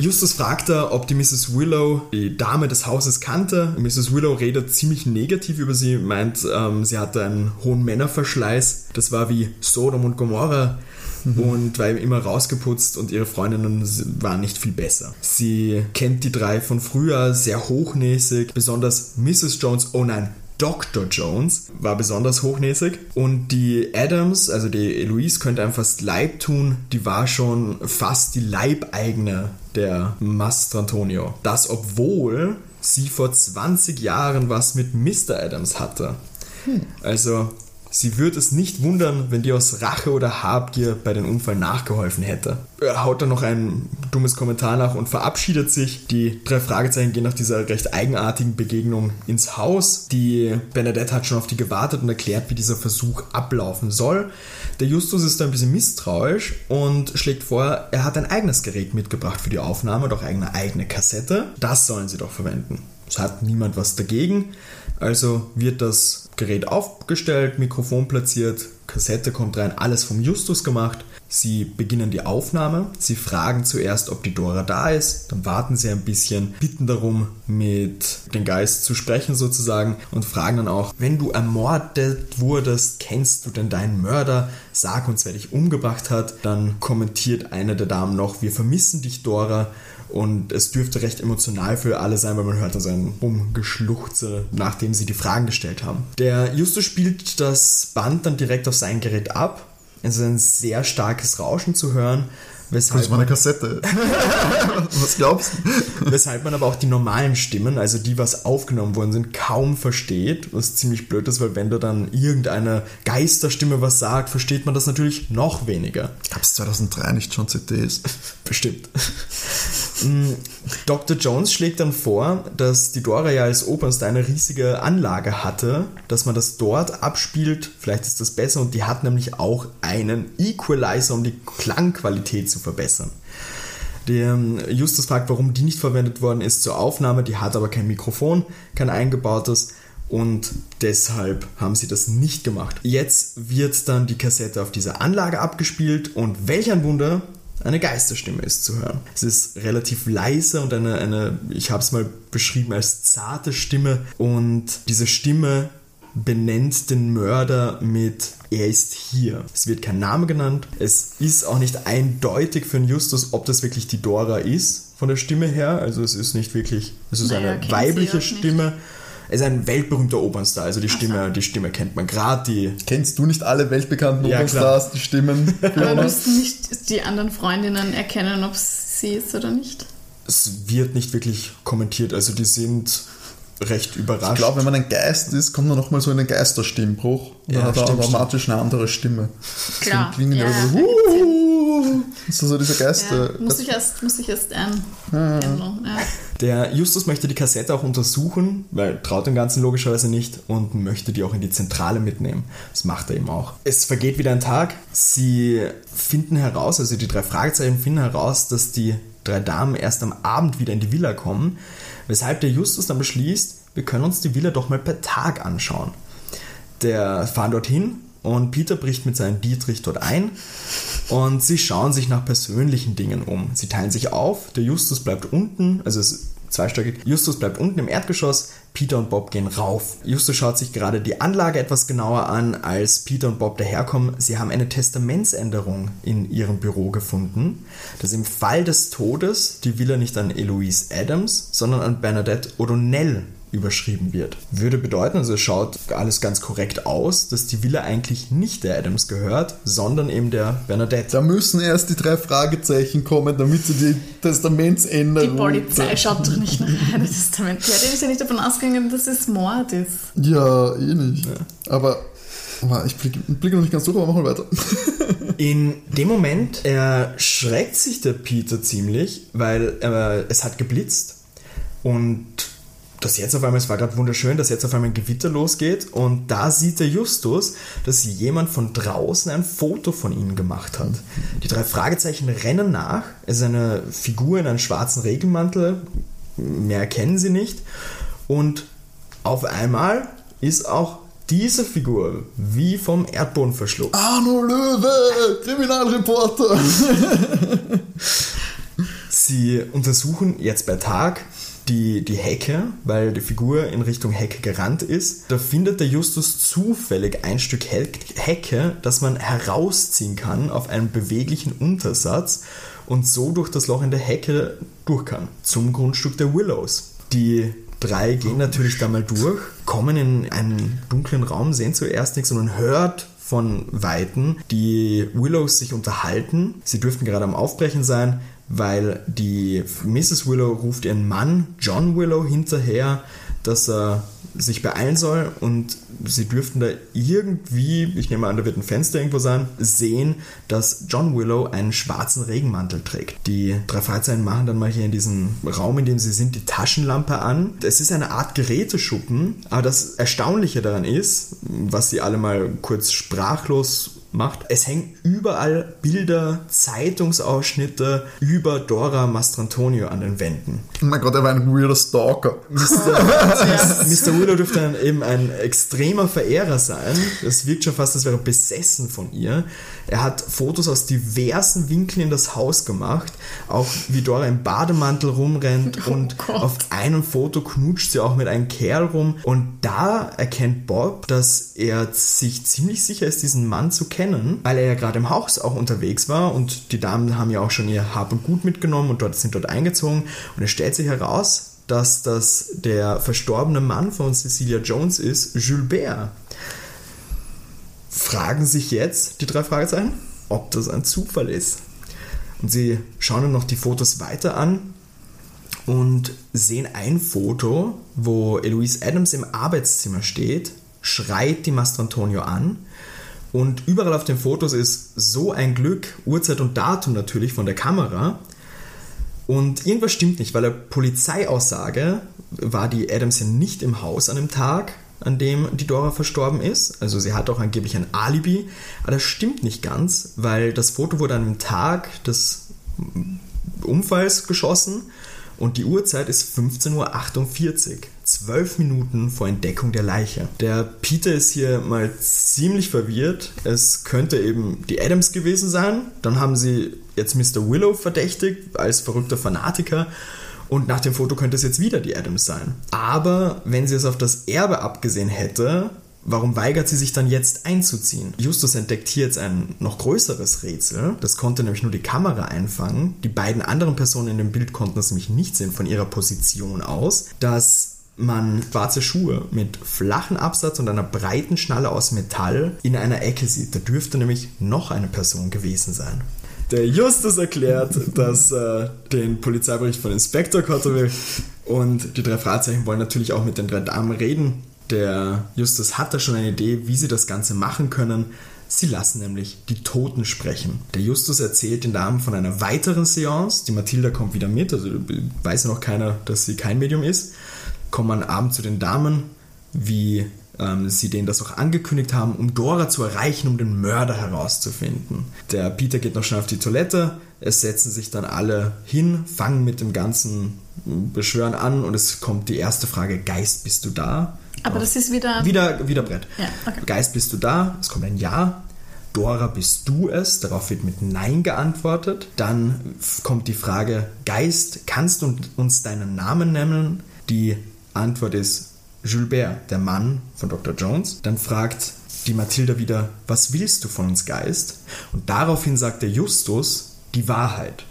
Justus fragt er, ob die Mrs. Willow die Dame des Hauses kannte. Mrs. Willow redet ziemlich negativ über sie, meint, ähm, sie hatte einen hohen Männerverschleiß. Das war wie Sodom und Gomorra. Und war immer rausgeputzt und ihre Freundinnen waren nicht viel besser. Sie kennt die drei von früher, sehr hochnäsig, besonders Mrs. Jones, oh nein, Dr. Jones war besonders hochnäsig und die Adams, also die Eloise könnte einem fast leid tun, die war schon fast die Leibeigene der Mastrantonio. Das obwohl sie vor 20 Jahren was mit Mr. Adams hatte. Also Sie würde es nicht wundern, wenn die aus Rache oder Habgier bei den Unfall nachgeholfen hätte. Er haut dann noch ein dummes Kommentar nach und verabschiedet sich. Die drei Fragezeichen gehen nach dieser recht eigenartigen Begegnung ins Haus. Die Bernadette hat schon auf die gewartet und erklärt, wie dieser Versuch ablaufen soll. Der Justus ist da ein bisschen misstrauisch und schlägt vor, er hat ein eigenes Gerät mitgebracht für die Aufnahme, doch eine eigene Kassette. Das sollen sie doch verwenden. Es hat niemand was dagegen. Also wird das Gerät aufgestellt, Mikrofon platziert, Kassette kommt rein, alles vom Justus gemacht. Sie beginnen die Aufnahme. Sie fragen zuerst, ob die Dora da ist. Dann warten sie ein bisschen, bitten darum, mit dem Geist zu sprechen sozusagen und fragen dann auch, wenn du ermordet wurdest, kennst du denn deinen Mörder? Sag uns, wer dich umgebracht hat. Dann kommentiert eine der Damen noch, wir vermissen dich, Dora. Und es dürfte recht emotional für alle sein, weil man hört dann so ein Rumgeschluchze, nachdem sie die Fragen gestellt haben. Der Justus spielt das Band dann direkt auf sein Gerät ab. Es ist ein sehr starkes Rauschen zu hören. Weshalb Das war eine Kassette. Was glaubst du? Weshalb man aber auch die normalen Stimmen, also die, was aufgenommen worden sind, kaum versteht. Was ziemlich blöd ist, weil wenn da dann irgendeine Geisterstimme was sagt, versteht man das natürlich noch weniger. Gab es 2003 nicht schon CDs? Bestimmt. Mm, Dr. Jones schlägt dann vor, dass die Dora ja als Oberste eine riesige Anlage hatte, dass man das dort abspielt. Vielleicht ist das besser und die hat nämlich auch einen Equalizer, um die Klangqualität zu verbessern. Der Justus fragt, warum die nicht verwendet worden ist zur Aufnahme. Die hat aber kein Mikrofon, kein eingebautes und deshalb haben sie das nicht gemacht. Jetzt wird dann die Kassette auf dieser Anlage abgespielt und welch ein Wunder, eine Geisterstimme ist zu hören. Es ist relativ leise und eine, eine ich habe es mal beschrieben als zarte Stimme und diese Stimme benennt den Mörder mit er ist hier. Es wird kein Name genannt. Es ist auch nicht eindeutig für den Justus, ob das wirklich die Dora ist von der Stimme her. Also es ist nicht wirklich, es ist Naja, eine weibliche auch nicht. Stimme. Es ist ein weltberühmter Opernstar, also die Stimme, die Stimme kennt man gerade, die Kennst du nicht alle weltbekannten Ja, Opernstars, die Stimmen? Aber müssten nicht die anderen Freundinnen erkennen, ob es sie ist oder nicht? es wird nicht wirklich kommentiert, also die sind recht überrascht. Ich glaube, wenn man ein Geist ist, kommt man nochmal so in einen Geisterstimmbruch. Und Ja, dann hat er stimmt, automatisch eine andere Stimme. Klar. So klingen ja, so, ja, "Huhu." so, so diese Geister. Ja, muss ich erst, muss ich erst ähm. Ja. Der Justus möchte die Kassette auch untersuchen, weil traut dem Ganzen logischerweise nicht und möchte die auch in die Zentrale mitnehmen. Das macht er eben auch. Es vergeht wieder ein Tag. Sie finden heraus, also die drei Fragezeichen finden heraus, dass die drei Damen erst am Abend wieder in die Villa kommen, weshalb der Justus dann beschließt, wir können uns die Villa doch mal per Tag anschauen. Der fahren dorthin und Peter bricht mit seinem Dietrich dort ein und sie schauen sich nach persönlichen Dingen um. Sie teilen sich auf, der Justus bleibt unten, also es ist zweistöckig. Justus bleibt unten im Erdgeschoss, Peter und Bob gehen rauf. Justus schaut sich gerade die Anlage etwas genauer an, als Peter und Bob daherkommen. Sie haben eine Testamentsänderung in ihrem Büro gefunden, dass im Fall des Todes die Villa nicht an Eloise Adams, sondern an Bernadette O'Donnell überschrieben wird. Würde bedeuten, also es schaut alles ganz korrekt aus, dass die Villa eigentlich nicht der Adams gehört, sondern eben der Bernadette. Da müssen erst die drei Fragezeichen kommen, damit sie die Die Testamentsänderung. Polizei schaut doch nicht nach einem Testament. Ja, der ist ja nicht davon ausgegangen, dass es Mord ist. Ja, eh nicht. Aber aber ich blicke blick noch nicht ganz durch, aber machen wir weiter. In dem Moment erschreckt sich der Peter ziemlich, weil äh, es hat geblitzt und dass jetzt auf einmal, es war gerade wunderschön, dass jetzt auf einmal ein Gewitter losgeht und da sieht der Justus, dass jemand von draußen ein Foto von ihnen gemacht hat. Die drei Fragezeichen rennen nach, es ist eine Figur in einem schwarzen Regelmantel, mehr kennen sie nicht. Und auf einmal ist auch diese Figur wie vom Erdboden verschluckt. Arno Löwe, Kriminalreporter. Sie untersuchen jetzt bei Tag die, die Hecke, weil die Figur in Richtung Hecke gerannt ist. Da findet der Justus zufällig ein Stück Hecke, das man herausziehen kann auf einen beweglichen Untersatz und so durch das Loch in der Hecke durch kann. Zum Grundstück der Willows. Die drei gehen natürlich da mal durch, kommen in einen dunklen Raum, sehen zuerst nichts, sondern hört von Weitem die Willows sich unterhalten. Sie dürften gerade am Aufbrechen sein, weil die Mrs. Willow ruft ihren Mann John Willow hinterher, dass er sich beeilen soll und sie dürften da irgendwie, ich nehme an, da wird ein Fenster irgendwo sein, sehen, dass John Willow einen schwarzen Regenmantel trägt. Die drei Fragezeichen machen dann mal hier in diesem Raum, in dem sie sind, die Taschenlampe an. Es ist eine Art Geräteschuppen, aber das Erstaunliche daran ist, was sie alle mal kurz sprachlos macht. Es hängen überall Bilder, Zeitungsausschnitte über Dora Mastrantonio an den Wänden. Oh mein Gott, er war ein weirder Stalker. Mr. Mr. Willow dürfte dann eben ein extremer Verehrer sein. Es wirkt schon fast, als wäre er besessen von ihr. Er hat Fotos aus diversen Winkeln in das Haus gemacht, auch wie Dora im Bademantel rumrennt oh und Gott. auf einem Foto knutscht sie auch mit einem Kerl rum. Und da erkennt Bob, dass er sich ziemlich sicher ist, diesen Mann zu kennen, weil er ja gerade im Haus auch unterwegs war und die Damen haben ja auch schon ihr Hab und Gut mitgenommen und dort sind dort eingezogen. Und es stellt sich heraus, dass das der verstorbene Mann von Cecilia Jones ist, Jules Bert fragen sich jetzt die drei Fragezeichen, ob das ein Zufall ist. Und sie schauen dann noch die Fotos weiter an und sehen ein Foto, wo Eloise Adams im Arbeitszimmer steht, schreit die Mastrantonio an und überall auf den Fotos ist so ein Glück, Uhrzeit und Datum natürlich von der Kamera. Und irgendwas stimmt nicht, weil der Polizeiaussage war die Adams ja nicht im Haus an dem Tag, an dem die Dora verstorben ist. Also sie hat auch angeblich ein Alibi, aber das stimmt nicht ganz, weil das Foto wurde an dem Tag des Unfalls geschossen und die Uhrzeit ist 15.48 Uhr, zwölf Minuten vor Entdeckung der Leiche. Der Peter ist hier mal ziemlich verwirrt. Es könnte eben die Adams gewesen sein. Dann haben sie jetzt Mr. Willow verdächtigt als verrückter Fanatiker und nach dem Foto könnte es jetzt wieder die Adams sein. Aber wenn sie es auf das Erbe abgesehen hätte, Warum weigert sie sich dann jetzt einzuziehen? Justus entdeckt hier jetzt ein noch größeres Rätsel. Das konnte nämlich nur die Kamera einfangen. Die beiden anderen Personen in dem Bild konnten es nämlich nicht sehen von ihrer Position aus, dass man schwarze Schuhe mit flachen Absatz und einer breiten Schnalle aus Metall in einer Ecke sieht. Da dürfte nämlich noch eine Person gewesen sein. Der Justus erklärt, dass äh, den Polizeibericht von Inspektor Cotterville und die drei Fragezeichen wollen natürlich auch mit den drei Damen reden. Der Justus hat da schon eine Idee, wie sie das Ganze machen können. Sie lassen nämlich die Toten sprechen. Der Justus erzählt den Damen von einer weiteren Seance. Die Mathilda kommt wieder mit, also weiß ja noch keiner, dass sie kein Medium ist. Kommen am Abend zu den Damen, wie ähm, sie denen das auch angekündigt haben, um Dora zu erreichen, um den Mörder herauszufinden. Der Peter geht noch schnell auf die Toilette, es setzen sich dann alle hin, fangen mit dem ganzen Beschwören an und es kommt die erste Frage, Geist, bist du da? Aber das ist wieder... Wieder, wieder Brett. Ja, okay. Geist, bist du da? Es kommt ein Ja. Dora, bist du es? Darauf wird mit Nein geantwortet. Dann kommt die Frage, Geist, kannst du uns deinen Namen nennen? Die Antwort ist Gilbert, der Mann von Dr. Jones. Dann fragt die Mathilda wieder, was willst du von uns, Geist? Und daraufhin sagt der Justus die Wahrheit.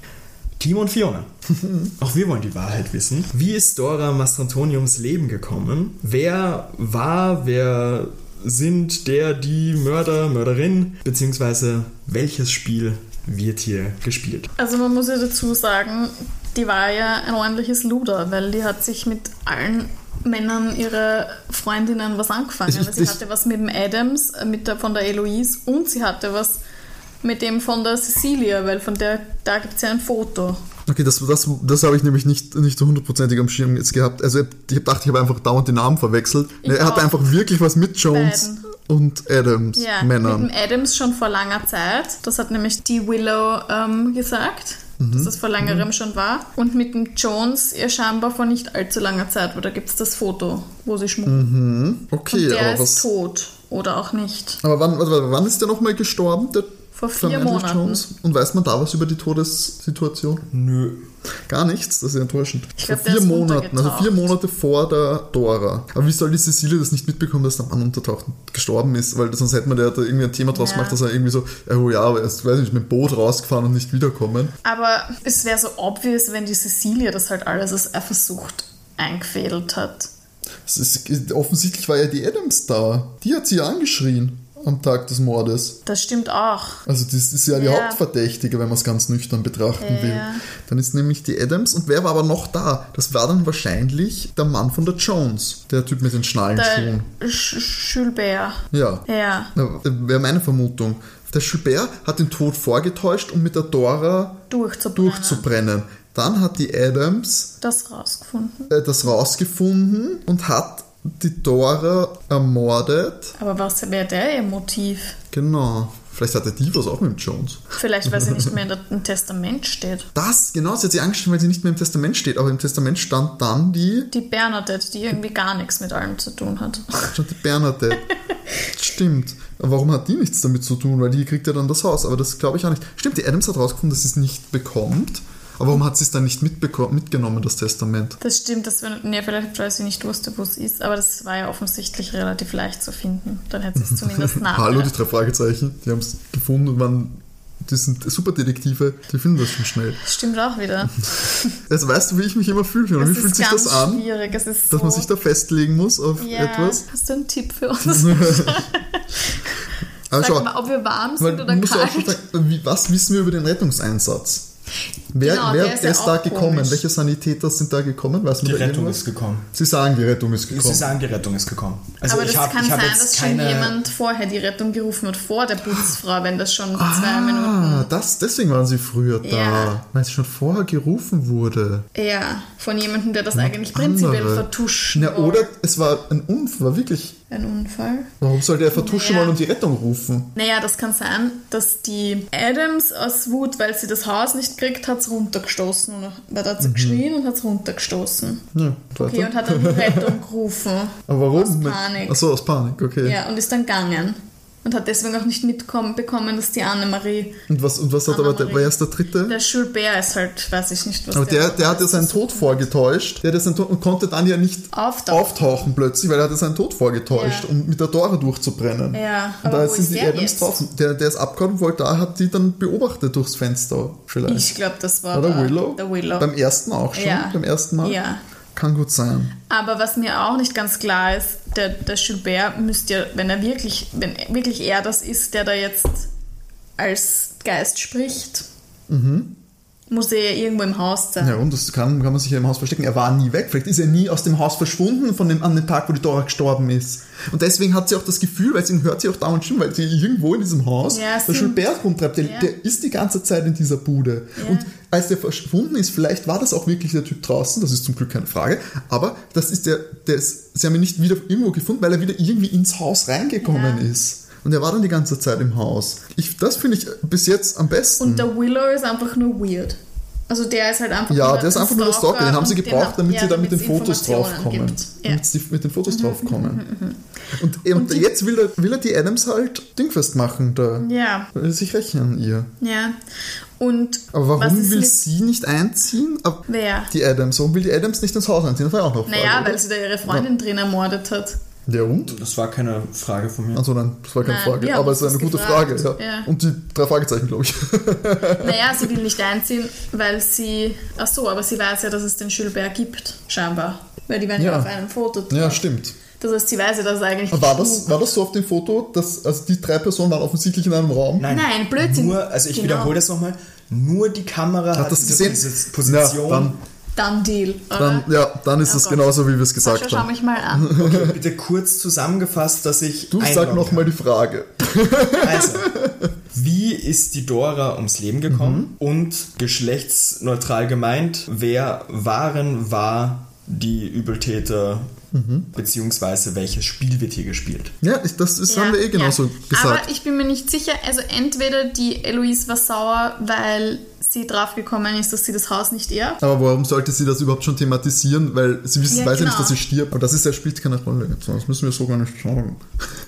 Timo und Fiona. Auch wir wollen die Wahrheit wissen. Wie ist Dora Mastrantoniums Leben gekommen? Wer war, wer sind der, die Mörder, Mörderin? Beziehungsweise welches Spiel wird hier gespielt? Also man muss ja dazu sagen, die war ja ein ordentliches Luder, weil die hat sich mit allen Männern ihre Freundinnen was angefangen. Ich, sie ich, hatte was mit dem Adams, äh, mit der, von der Eloise und sie hatte was mit dem von der Cecilia, weil von der, da gibt es ja ein Foto. Okay, das, das, das habe ich nämlich nicht, nicht hundertprozentig am Schirm jetzt gehabt. Also ich dachte, ich habe einfach dauernd die Namen verwechselt. Ich er hatte einfach wirklich was mit Jones beiden. und Adams ja, Männern. Mit dem Adams schon vor langer Zeit. Das hat nämlich die Willow ähm, gesagt dass das vor längerem schon war. Und mit dem Jones ihr scheinbar vor nicht allzu langer Zeit, weil da gibt es das Foto, wo sie schmucken. Okay, Und der aber ist was. tot. Oder auch nicht. Aber wann, warte, wann ist der nochmal gestorben? Der Vor vier Monaten. Und weiß man da was über die Todessituation? Nö. Gar nichts, das ist ja enttäuschend. Ich vor glaub, der vier ist Monaten, also vier. Monate vor der Dora. Aber wie soll die Cecilie das nicht mitbekommen, dass der Mann untertaucht und gestorben ist? Weil sonst hätte man da irgendwie ein Thema draus Ja. gemacht, dass er irgendwie so, ja, oh ja, aber er ist, weiß nicht, mit dem Boot rausgefahren und nicht wiederkommen. Aber es wäre so obvious, wenn die Cecilia das halt alles als Eifersucht eingefädelt hat. Es ist, offensichtlich war ja die Adams da. Die hat sie angeschrien am Tag des Mordes. Das stimmt auch. Also das ist ja die Ja. Hauptverdächtige, wenn man es ganz nüchtern betrachten Ja. will. Dann ist nämlich die Adams und wer war aber noch da? Das war dann wahrscheinlich der Mann von der Jones, der Typ mit den Schnallenschuhen. Der Sch- Schulbär. Ja. Ja. Wäre meine Vermutung. Der Schubert hat den Tod vorgetäuscht, um mit der Dora Durchzubrennen. durchzubrennen. Dann hat die Adams Das rausgefunden. äh, das rausgefunden und hat die Dora ermordet. Aber was wäre der ihr Motiv? Genau. Vielleicht hatte die was auch mit dem Jones. Vielleicht, weil sie nicht mehr im Testament steht. Das, genau, sie hat sie angeschrieben, weil sie nicht mehr im Testament steht. Aber im Testament stand dann die, Die Bernadette, die irgendwie gar nichts mit allem zu tun hat. stand die Bernadette. Stimmt. Aber warum hat die nichts damit zu tun? Weil die kriegt ja dann das Haus. Aber das glaube ich auch nicht. Stimmt, die Adams hat rausgefunden, dass sie es nicht bekommt. Aber warum hat sie es dann nicht mitgenommen, das Testament? Das stimmt, das wir, nee, vielleicht weil sie nicht wusste, wo es ist, aber das war ja offensichtlich relativ leicht zu finden. Dann hätte sie es zumindest nach. Hallo, die drei Fragezeichen. Die haben es gefunden und waren, die sind Superdetektive, die finden das schon schnell. Das stimmt auch wieder. Jetzt weißt du, wie ich mich immer fühle. Wie fühlt sich das an, schwierig. Es ist dass so, man sich da festlegen muss auf ja, etwas? Hast du einen Tipp für uns? Sag schau, mal, ob wir warm sind oder kalt. sagen, was wissen wir über den Rettungseinsatz? Wer, Genau, wer ist ja ist da gekommen? komisch. Welche Sanitäter sind da gekommen? Weiß man Die Rettung irgendwas? ist gekommen. Sie sagen, die Rettung ist gekommen. Sie sagen, die Rettung ist gekommen. Also aber ich das habe kann ich hab sein, dass schon jemand vorher die Rettung gerufen hat, vor der Putzfrau, wenn das schon zwei Ah, Minuten. das, deswegen waren sie früher da, Ja. weil sie schon vorher gerufen wurde. Ja, von jemandem, der das eigentlich prinzipiell Na, wollte. oder es war ein Unfall, war wirklich. Ein Unfall. Warum sollte er vertuschen Ja. wollen und die Rettung rufen? Naja, das kann sein, dass die Adams aus Wut, weil sie das Haus nicht kriegt, hat es runtergestoßen. Weil da hat sie geschrien und hat es runtergestoßen. Ja, Okay, und hat dann die Rettung gerufen. Aber warum? aus Panik. Achso, aus Panik, okay. Ja, und ist dann gegangen. Und hat deswegen auch nicht mitbekommen, dass die Annemarie, Und was, und was hat aber der, wer ist der dritte? der Schulbär ist halt, weiß ich nicht, was Aber der, noch der hat ja seinen Tod vorgetäuscht. Der hat ja seinen Tod und konnte dann ja nicht Auftauchen. auftauchen plötzlich, weil er hatte seinen Tod vorgetäuscht, Ja. um mit der Dora durchzubrennen. Ja, und aber da wo sind ist die der Adams jetzt? draußen. Der, der ist abgehauen und wollte da, hat die dann beobachtet durchs Fenster vielleicht. Ich glaube, das war Oder der Willow? Der Willow. Beim ersten auch schon? Ja. Beim ersten Mal? Ja. Kann gut sein. Aber was mir auch nicht ganz klar ist, der, der Gilbert müsste ja, wenn er wirklich, wenn wirklich er das ist, der da jetzt als Geist spricht, muss er ja irgendwo im Haus sein. Mhm. Ja, und das kann, kann man sich ja im Haus verstecken. Er war nie weg. Vielleicht ist er nie aus dem Haus verschwunden von dem, an dem Tag, wo die Dora gestorben ist. Und deswegen hat sie auch das Gefühl, weil sie ihn hört sie auch dauernd stimmen, weil sie irgendwo in diesem Haus Ja, der. Gilbert rumtreibt. Der, Ja. der ist die ganze Zeit in dieser Bude. Ja. Und als der verschwunden ist, vielleicht war das auch wirklich der Typ draußen, das ist zum Glück keine Frage, aber das ist der, der ist, sie haben ihn nicht wieder irgendwo gefunden, weil er wieder irgendwie ins Haus reingekommen Ja. ist. Und er war dann die ganze Zeit im Haus. Ich, das finde ich bis jetzt am besten. Und der Willow ist einfach nur weird. Also der ist halt einfach Ja, nur der ist ein einfach nur der Stalker. Den haben sie gebraucht, damit sie ja, da mit den Fotos draufkommen. Ja. Damit sie mit den Fotos draufkommen. Und, und, Und die- jetzt will er, will er die Adams halt dingfest machen, da. ja, Will er sich rächen an ihr. ja. Und Aber warum will sie nicht einziehen? Ab- Wer? Die Adams. Warum will die Adams nicht ins Haus einziehen? Das war ja auch noch eine Frage. Naja, oder? weil sie da ihre Freundin drin ermordet hat. Ja, und? Das war keine Frage von mir. Also nein, das war keine Nein, Frage. Aber es ist eine gute gefragt. Frage. Ja. Ja. Und die drei Fragezeichen, glaube ich. Naja, sie will nicht einziehen, weil sie. Ach so, aber sie weiß ja, dass es den Gilbert gibt, scheinbar. Weil die waren ja, Ja. auf einem Foto drauf. ja, stimmt. Das heißt, sie weiß ja, dass es eigentlich. War das, war das so auf dem Foto, dass also die drei Personen waren offensichtlich in einem Raum? Nein, Nein, Blödsinn. Nur, also ich Genau. wiederhole das nochmal. Nur die Kamera hat, Hat das diese gesehen? Posi- Position. Ja, dann, Dann Deal, oder? dann, ja, dann ist Oh es Gott. genauso, wie wir es gesagt Sascha, schau haben. mich mal an. Okay, bitte kurz zusammengefasst, dass ich. Du sag nochmal die Frage. Also, wie ist die Dora ums Leben gekommen? Und geschlechtsneutral gemeint, wer waren, war die Übeltäter, beziehungsweise welches Spiel wird hier gespielt? Ja, ich, das, das haben wir eh genauso ja. gesagt. Aber ich bin mir nicht sicher. Also entweder die Eloise war sauer, weil sie draufgekommen ist, dass sie das Haus nicht ehrt. Aber warum sollte sie das überhaupt schon thematisieren? Weil sie wissen, Ja, weiß ja nicht, genau. dass sie stirbt. Aber das ist, er spielt keine Rolle. Das müssen wir so gar nicht sagen.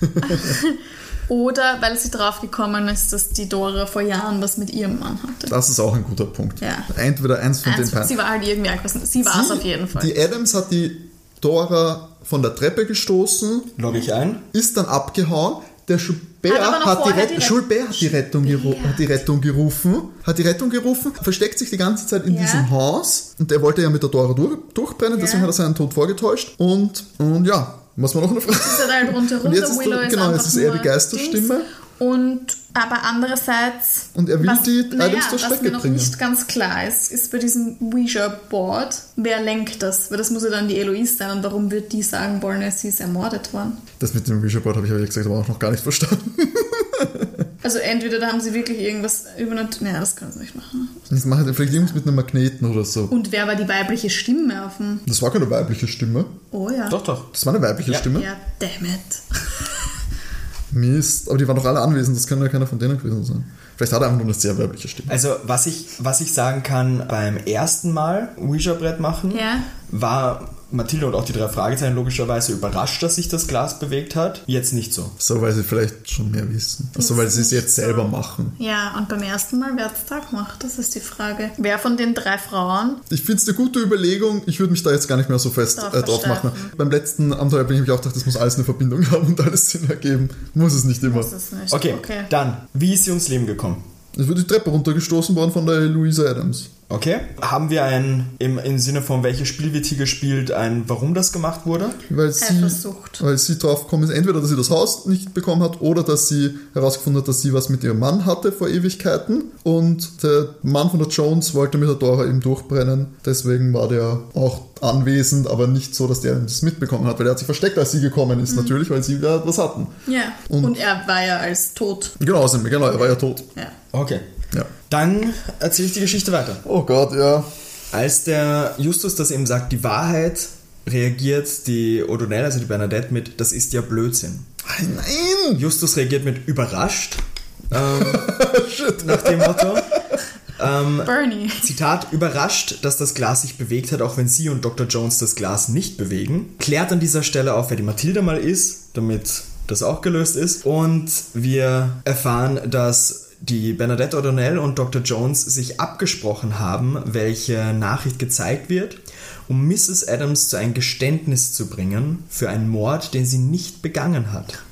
Oder weil sie draufgekommen ist, dass die Dora vor Jahren was mit ihrem Mann hatte. Das ist auch ein guter Punkt. Ja. Entweder eins von Eins, den beiden. sie war halt irgendwie angewachsen. Sie war es Sie- auf jeden Fall. Die Adams hat die Dora von der Treppe gestoßen, Logge ich ein. ist dann abgehauen. Der Schubert Hat die, vorher Ret die Ret- Schubert hat die, Rettung hat die Rettung gerufen, hat die Rettung gerufen, versteckt sich die ganze Zeit in Ja. diesem Haus und der wollte ja mit der Dora durch, durchbrennen, deswegen Ja. hat er seinen Tod vorgetäuscht und, und ja, was man noch eine Frage. ist er halt jetzt der ist Willow ist genau, es ist eher die Geisterstimme. Dings. Und aber andererseits. Und er will die naja, Items zur was Strecke mir noch bringen. nicht ganz klar ist, ist bei diesem Ouija-Board, wer lenkt das? Weil das muss ja dann die Eloise sein. Und warum wird die sagen wollen, sie ist ermordet worden? Das mit dem Vision Board habe ich aber gesagt, aber auch noch gar nicht verstanden. Also entweder da haben sie wirklich irgendwas übernatürlich. Naja, das können sie nicht machen. Das macht er vielleicht irgendwas mit einem Magneten oder so. Und wer war die weibliche Stimme auf dem. Das war keine weibliche Stimme. Oh ja. Doch, doch. Das war eine weibliche Ja. Stimme. Ja, damn it. Mist. Aber die waren doch alle anwesend, das kann ja keiner von denen gewesen sein. Vielleicht hat er einfach nur eine sehr weibliche Stimme. Also, was ich, was ich sagen kann, beim ersten Mal Ouija-Brett machen, Ja. war Mathilde und auch die drei Fragezeichen logischerweise überrascht, dass sich das Glas bewegt hat. Jetzt nicht so. So, weil sie vielleicht schon mehr wissen. Also, weil sie es jetzt so. selber machen. Ja, und beim ersten Mal, wer hat es da gemacht? Das ist die Frage. Wer von den drei Frauen Ich finde es eine gute Überlegung. Ich würde mich da jetzt gar nicht mehr so fest Drauf äh, drauf machen. Beim letzten Abenteuer bin ich mir auch gedacht, das muss alles eine Verbindung haben und alles Sinn ergeben. Muss es nicht immer. Das ist nicht. Okay, okay. dann, wie ist sie ums Leben gekommen? Es wird die Treppe runtergestoßen worden von der Louisa Adams. Okay. Haben wir ein, im, im Sinne von welches Spiel wird hier gespielt, ein warum das gemacht wurde? Weil sie, Eifersucht. weil sie drauf gekommen ist, entweder, dass sie das Haus nicht bekommen hat oder dass sie herausgefunden hat, dass sie was mit ihrem Mann hatte vor Ewigkeiten. Und der Mann von der Jones wollte mit der Dora eben durchbrennen. Deswegen war der auch anwesend, aber nicht so, dass der das mitbekommen hat, weil er hat sich versteckt, als sie gekommen ist, natürlich, weil sie ja was hatten. Ja. Und- Und, er war ja als tot. Genau, außerdem, genau, er war ja tot. Ja. Okay. Ja. Dann erzähle ich die Geschichte weiter. Oh Gott, ja. Als der Justus das eben sagt, die Wahrheit, reagiert die O'Donnell, also die Bernadette, mit, das ist ja Blödsinn. Nein! Justus reagiert mit überrascht, ähm, nach dem Motto. Ähm, Bernie. Zitat, überrascht, dass das Glas sich bewegt hat, auch wenn sie und Dr. Jones das Glas nicht bewegen. Klärt an dieser Stelle auf, wer die Mathilda mal ist, damit das auch gelöst ist. Und wir erfahren, dass die Bernadette O'Donnell und Dr. Jones sich abgesprochen haben, welche Nachricht gezeigt wird, um Mrs. Adams zu einem Geständnis zu bringen für einen Mord, den sie nicht begangen hat.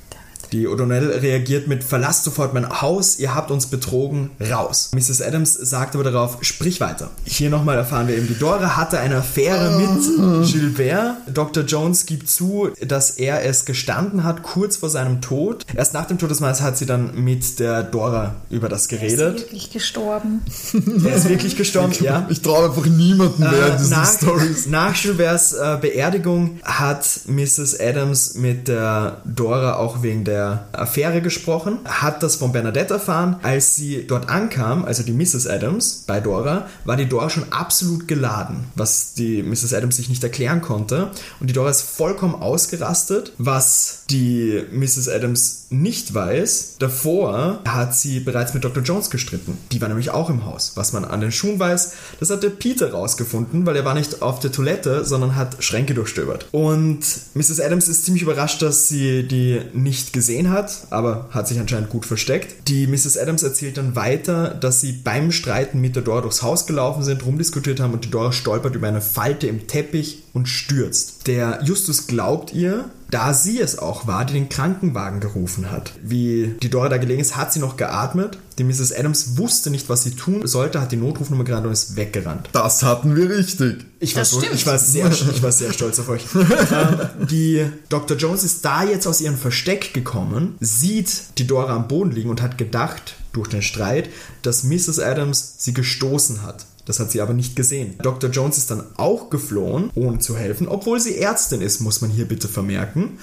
Die O'Donnell reagiert mit Verlasst sofort mein Haus, ihr habt uns betrogen, raus. Mrs. Adams sagt aber darauf, sprich weiter. Hier nochmal erfahren wir eben, die Dora hatte eine Affäre mit Gilbert. Dr. Jones gibt zu, dass er es gestanden hat, kurz vor seinem Tod. Erst nach dem Tod des Mannes hat sie dann mit der Dora über das Ist geredet. wirklich gestorben. Er ist wirklich gestorben, ja. Ich traue einfach niemanden mehr in Äh, diesen nach, Stories. nach Gilberts äh, Beerdigung hat Mrs. Adams mit der Dora auch wegen der Affäre gesprochen, hat das von Bernadette erfahren. Als sie dort ankam, also die Mrs. Adams bei Dora, war die Dora schon absolut geladen, was die Mrs. Adams sich nicht erklären konnte. Und die Dora ist vollkommen ausgerastet, was die Mrs. Adams nicht weiß. Davor hat sie bereits mit Dr. Jones gestritten. Die war nämlich auch im Haus. Was man an den Schuhen weiß, das hat der Peter rausgefunden, weil er war nicht auf der Toilette, sondern hat Schränke durchstöbert. Und Mrs. Adams ist ziemlich überrascht, dass sie die nicht gesehen hat, aber hat sich anscheinend gut versteckt. Die Mrs. Adams erzählt dann weiter, dass sie beim Streiten mit der Dora durchs Haus gelaufen sind, rumdiskutiert haben und die Dora stolpert über eine Falte im Teppich und stürzt. Der Justus glaubt ihr, da sie es auch war, die den Krankenwagen gerufen hat. Wie die Dora da gelegen ist, hat sie noch geatmet. Die Mrs. Adams wusste nicht, was sie tun sollte, hat die Notrufnummer gerannt und ist weggerannt. Das hatten wir richtig. Ich war, Das so, stimmt. ich, war sehr, ich war sehr stolz auf euch. ähm, die Dr. Jones ist da jetzt aus ihrem Versteck gekommen, sieht die Dora am Boden liegen und hat gedacht, durch den Streit, dass Mrs. Adams sie gestoßen hat. Das hat sie aber nicht gesehen. Dr. Jones ist dann auch geflohen, ohne zu helfen, obwohl sie Ärztin ist, muss man hier bitte vermerken.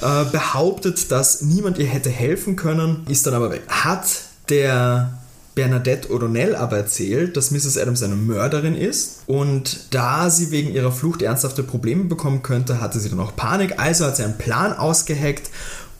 Äh, behauptet, dass niemand ihr hätte helfen können, ist dann aber weg. Hat der Bernadette O'Donnell aber erzählt, dass Mrs. Adams eine Mörderin ist und da sie wegen ihrer Flucht ernsthafte Probleme bekommen könnte, hatte sie dann auch Panik, also hat sie einen Plan ausgeheckt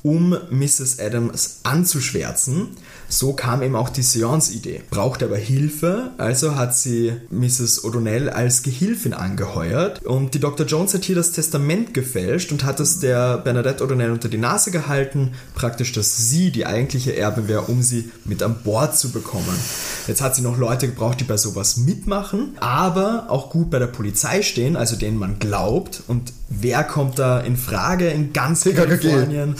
um Mrs. Adams anzuschwärzen. So kam eben auch die Seance-Idee. Brauchte aber Hilfe, also hat sie Mrs. O'Donnell als Gehilfin angeheuert. Und die Dr. Jones hat hier das Testament gefälscht und hat es der Bernadette O'Donnell unter die Nase gehalten, praktisch, dass sie die eigentliche Erbin wäre, um sie mit an Bord zu bekommen. Jetzt hat sie noch Leute gebraucht, die bei sowas mitmachen, aber auch gut bei der Polizei stehen, also denen man glaubt. Und wer kommt da in Frage in ganz. Kalifornien?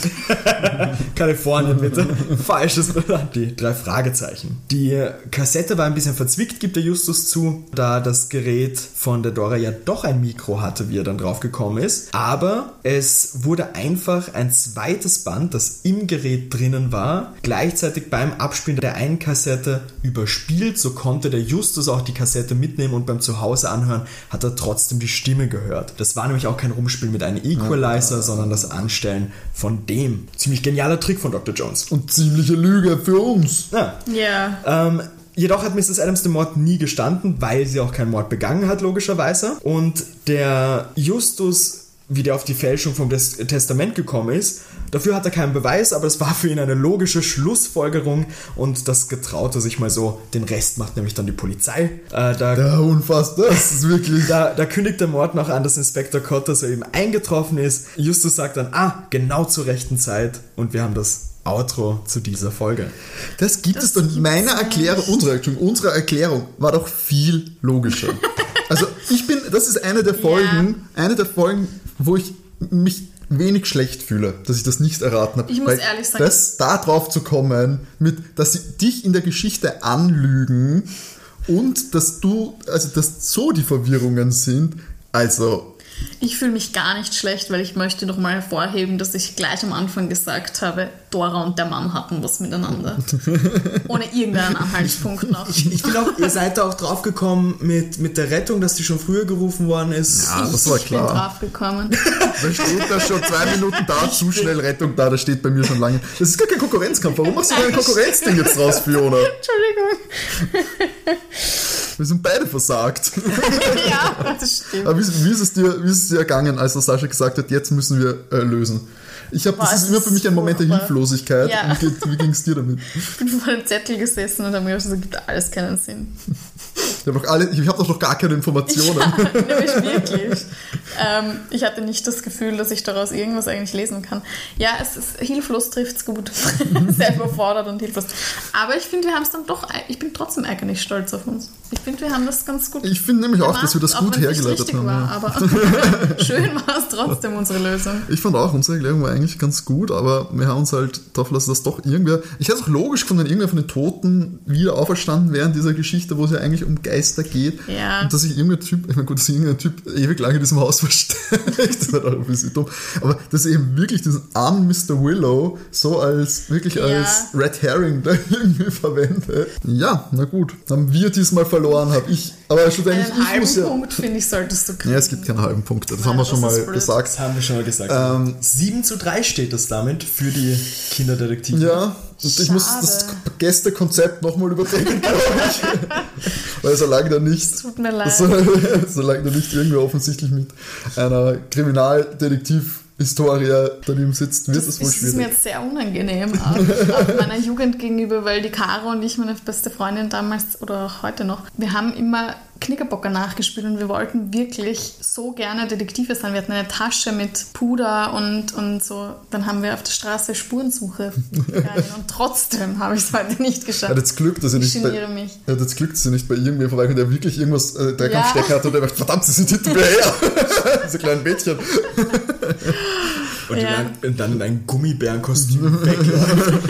Kalifornien, bitte. Falsches Land. Die drei Fragezeichen. Die Kassette war ein bisschen verzwickt, gibt der Justus zu, da das Gerät von der Dora ja doch ein Mikro hatte, wie er dann drauf gekommen ist. Aber es wurde einfach ein zweites Band, das im Gerät drinnen war, gleichzeitig beim Abspielen der einen Kassette überspielt. So konnte der Justus auch die Kassette mitnehmen und beim Zuhause anhören hat er trotzdem die Stimme gehört. Das war nämlich auch kein Rumspielen mit einem Equalizer, sondern das Anstellen von dem. Ziemlich genialer Trick von Dr. Jones. Und ziemliche Lüge für uns. Ja. Ja. Ähm, jedoch hat Mrs. Adams den Mord nie gestanden, weil sie auch keinen Mord begangen hat, logischerweise. Und der Justus, wie der auf die Fälschung vom Tes- Testament gekommen ist, dafür hat er keinen Beweis, aber es war für ihn eine logische Schlussfolgerung und das getraut er sich mal so. Den Rest macht nämlich dann die Polizei. Äh, da Ja, unfassbar. Das ist wirklich. da, da kündigt der Mord noch an, dass Inspektor Cotter so eben eingetroffen ist. Justus sagt dann, ah, genau zur rechten Zeit. Und wir haben das Outro zu dieser Folge. Das gibt Das es doch. gibt's Meine. Erklärung, unsere, Entschuldigung, unsere Erklärung war doch viel logischer. also ich bin, das ist eine der Folgen, eine der Folgen, wo ich mich wenig schlecht fühle, dass ich das nicht erraten habe. Ich muss Weil ehrlich sagen- das da drauf zu kommen, mit, dass sie dich in der Geschichte anlügen und dass du, also dass so die Verwirrungen sind, also Ich fühle mich gar nicht schlecht, weil ich möchte noch mal hervorheben, dass ich gleich am Anfang gesagt habe, Dora und der Mann hatten was miteinander. Ohne irgendeinen Anhaltspunkt noch. Ich finde auch, ihr seid da auch draufgekommen mit, mit der Rettung, dass die schon früher gerufen worden ist. Ja, das war ich bin klar. draufgekommen. Da steht da schon zwei Minuten da, zu schnell Rettung da, das steht bei mir schon lange. Das ist gar kein Konkurrenzkampf. Warum machst du ein Konkurrenzding jetzt raus, Fiona? Entschuldigung. Wir sind beide versagt. Ja, das stimmt. Aber wie, wie, ist es dir, wie ist es dir ergangen, als der Sascha gesagt hat, jetzt müssen wir äh, lösen? Ich habe, das ist es immer für mich ein Moment der. Hilflosigkeit. Ja. Wie, wie ging es dir damit? Ich bin vor dem Zettel gesessen und habe mir gesagt, das gibt alles keinen Sinn. Ich habe doch, hab doch noch gar keine Informationen. Ja, nämlich wirklich. Ähm, ich hatte nicht das Gefühl, dass ich daraus irgendwas eigentlich lesen kann. Ja, es ist hilflos trifft's gut. Sehr überfordert und hilflos. Aber ich finde, wir haben es dann doch, ich bin trotzdem eigentlich stolz auf uns. Ich finde, wir haben das ganz gut Ich finde nämlich auch, dass wir das gemacht, gut hergeleitet haben. War, aber schön war es trotzdem, unsere Lösung. Ich fand auch, unsere Erklärung war eigentlich ganz gut, aber wir haben uns halt darauf lassen, dass doch irgendwer. Ich hätte es auch logisch gefunden, wenn irgendwer von den Toten wieder auferstanden wäre in dieser Geschichte, wo es ja eigentlich um Geister geht. Ja. Und dass sich irgendein Typ, ich meine, gut, dass sich irgendein Typ ewig lang in diesem Haus versteckt, das ist halt auch ein bisschen dumm. Aber dass eben wirklich diesen armen Mr. Willow so als, wirklich Ja. als Red Herring da irgendwie verwendet. Ja, na gut. Haben wir diesmal verloren, habe ich. Aber schlussendlich, Einen ich halben muss ja. Punkt, finde ich, solltest du kriegen. Ja, es gibt keine halben Punkte. Das Nein, haben wir das schon mal blöd. gesagt. Das haben wir schon mal gesagt. Ähm, 7 zu 3 steht es damit für die Kinderdetektive. Ja, und ich muss das. Gästekonzept nochmal überdenken, glaube ich. Weil solange da nicht, Tut mir leid. so, solange da nicht irgendwer offensichtlich mit einer Kriminaldetektiv-Historie daneben sitzt, wird Das es wohl ist mir schwierig. jetzt sehr unangenehm, auch, auch meiner Jugend gegenüber, weil die Caro und ich, meine beste Freundin damals oder auch heute noch, wir haben immer Knickerbocker nachgespielt und wir wollten wirklich so gerne Detektive sein. Wir hatten eine Tasche mit Puder und, und so. Dann haben wir auf der Straße Spurensuche und trotzdem habe ich es heute nicht geschafft. hat jetzt Glück, dass Ich nicht bei, mich. er hat jetzt Glück, dass er nicht bei irgendwem vorbeikommt, der wirklich irgendwas, äh, der Ja. Kampfstecker hat und der sagt, verdammt, sie sind hinter mir her. Diese kleinen Mädchen. Und, Ja. in ein, und dann in ein Gummibärenkostüm wegläuft.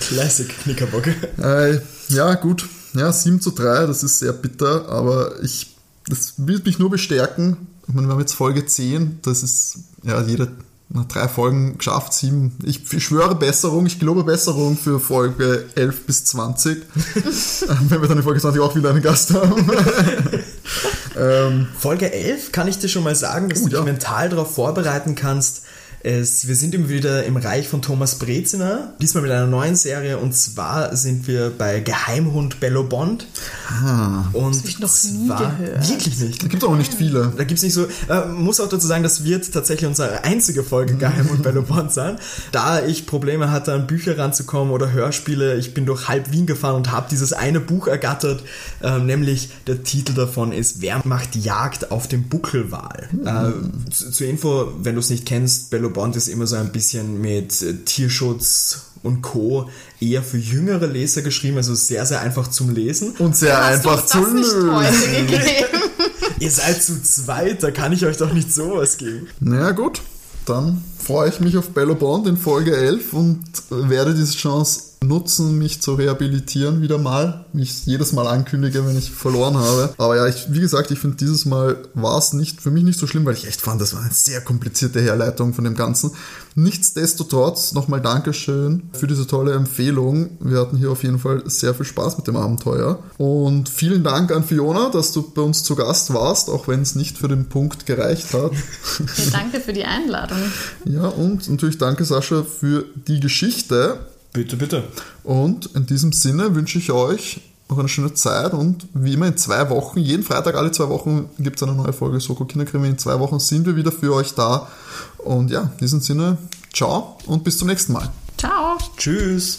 Classic Knickerbocker. Äh, ja, gut. Ja, 7 zu 3, das ist sehr bitter, aber ich, das wird mich nur bestärken. Ich meine, wir haben jetzt Folge 10, das ist ja jede na, drei Folgen geschafft, sieben. Ich, schwöre Besserung, ich glaube Besserung für Folge 11 bis 20. Wenn wir dann in Folge 20 auch wieder einen Gast haben. ähm, Folge 11 kann ich dir schon mal sagen, dass Oh, du dich ja. mental darauf vorbereiten kannst. Es, wir sind immer wieder im Reich von Thomas Breziner, diesmal mit einer neuen Serie und zwar sind wir bei Geheimhund Bello Bond. Ah. Und hab ich noch nie zwar, gehört. Wirklich nicht. Da gibt es auch nicht viele. Da gibt's nicht so, äh, muss auch dazu sagen, das wird tatsächlich unsere einzige Folge Geheimhund Bello Bond sein. Da ich Probleme hatte, an Bücher ranzukommen oder Hörspiele, ich bin durch halb Wien gefahren und habe dieses eine Buch ergattert, ähm, nämlich der Titel davon ist Wer macht Jagd auf dem Buckelwal? Äh, zu, zur Info, wenn du es nicht kennst, Bello Bond ist immer so ein bisschen mit äh, Tierschutz und Co. eher für jüngere Leser geschrieben, also sehr, sehr einfach zum Lesen. Und sehr Hast einfach zu lösen. Ihr seid zu zweit, da kann ich euch doch nicht sowas geben. Naja, gut. Dann freue ich mich auf Bello Bond in Folge 11 und werde diese Chance nutzen, mich zu rehabilitieren wieder mal. Wie ich es jedes Mal ankündige, wenn ich verloren habe. Aber ja, ich, wie gesagt, ich finde dieses Mal war es nicht, für mich nicht so schlimm, weil ich echt fand, das war eine sehr komplizierte Herleitung von dem Ganzen. Nichtsdestotrotz nochmal Dankeschön für diese tolle Empfehlung. Wir hatten hier auf jeden Fall sehr viel Spaß mit dem Abenteuer. Und vielen Dank an Fiona, dass du bei uns zu Gast warst, auch wenn es nicht für den Punkt gereicht hat. Ja, danke für die Einladung. Ja, und natürlich danke Sascha für die Geschichte. Bitte, bitte. Und in diesem Sinne wünsche ich euch noch eine schöne Zeit und wie immer in zwei Wochen, jeden Freitag, alle zwei Wochen gibt es eine neue Folge Soko Kinderkrimi. In zwei Wochen sind wir wieder für euch da. Und ja, in diesem Sinne, ciao und bis zum nächsten Mal. Ciao. Tschüss.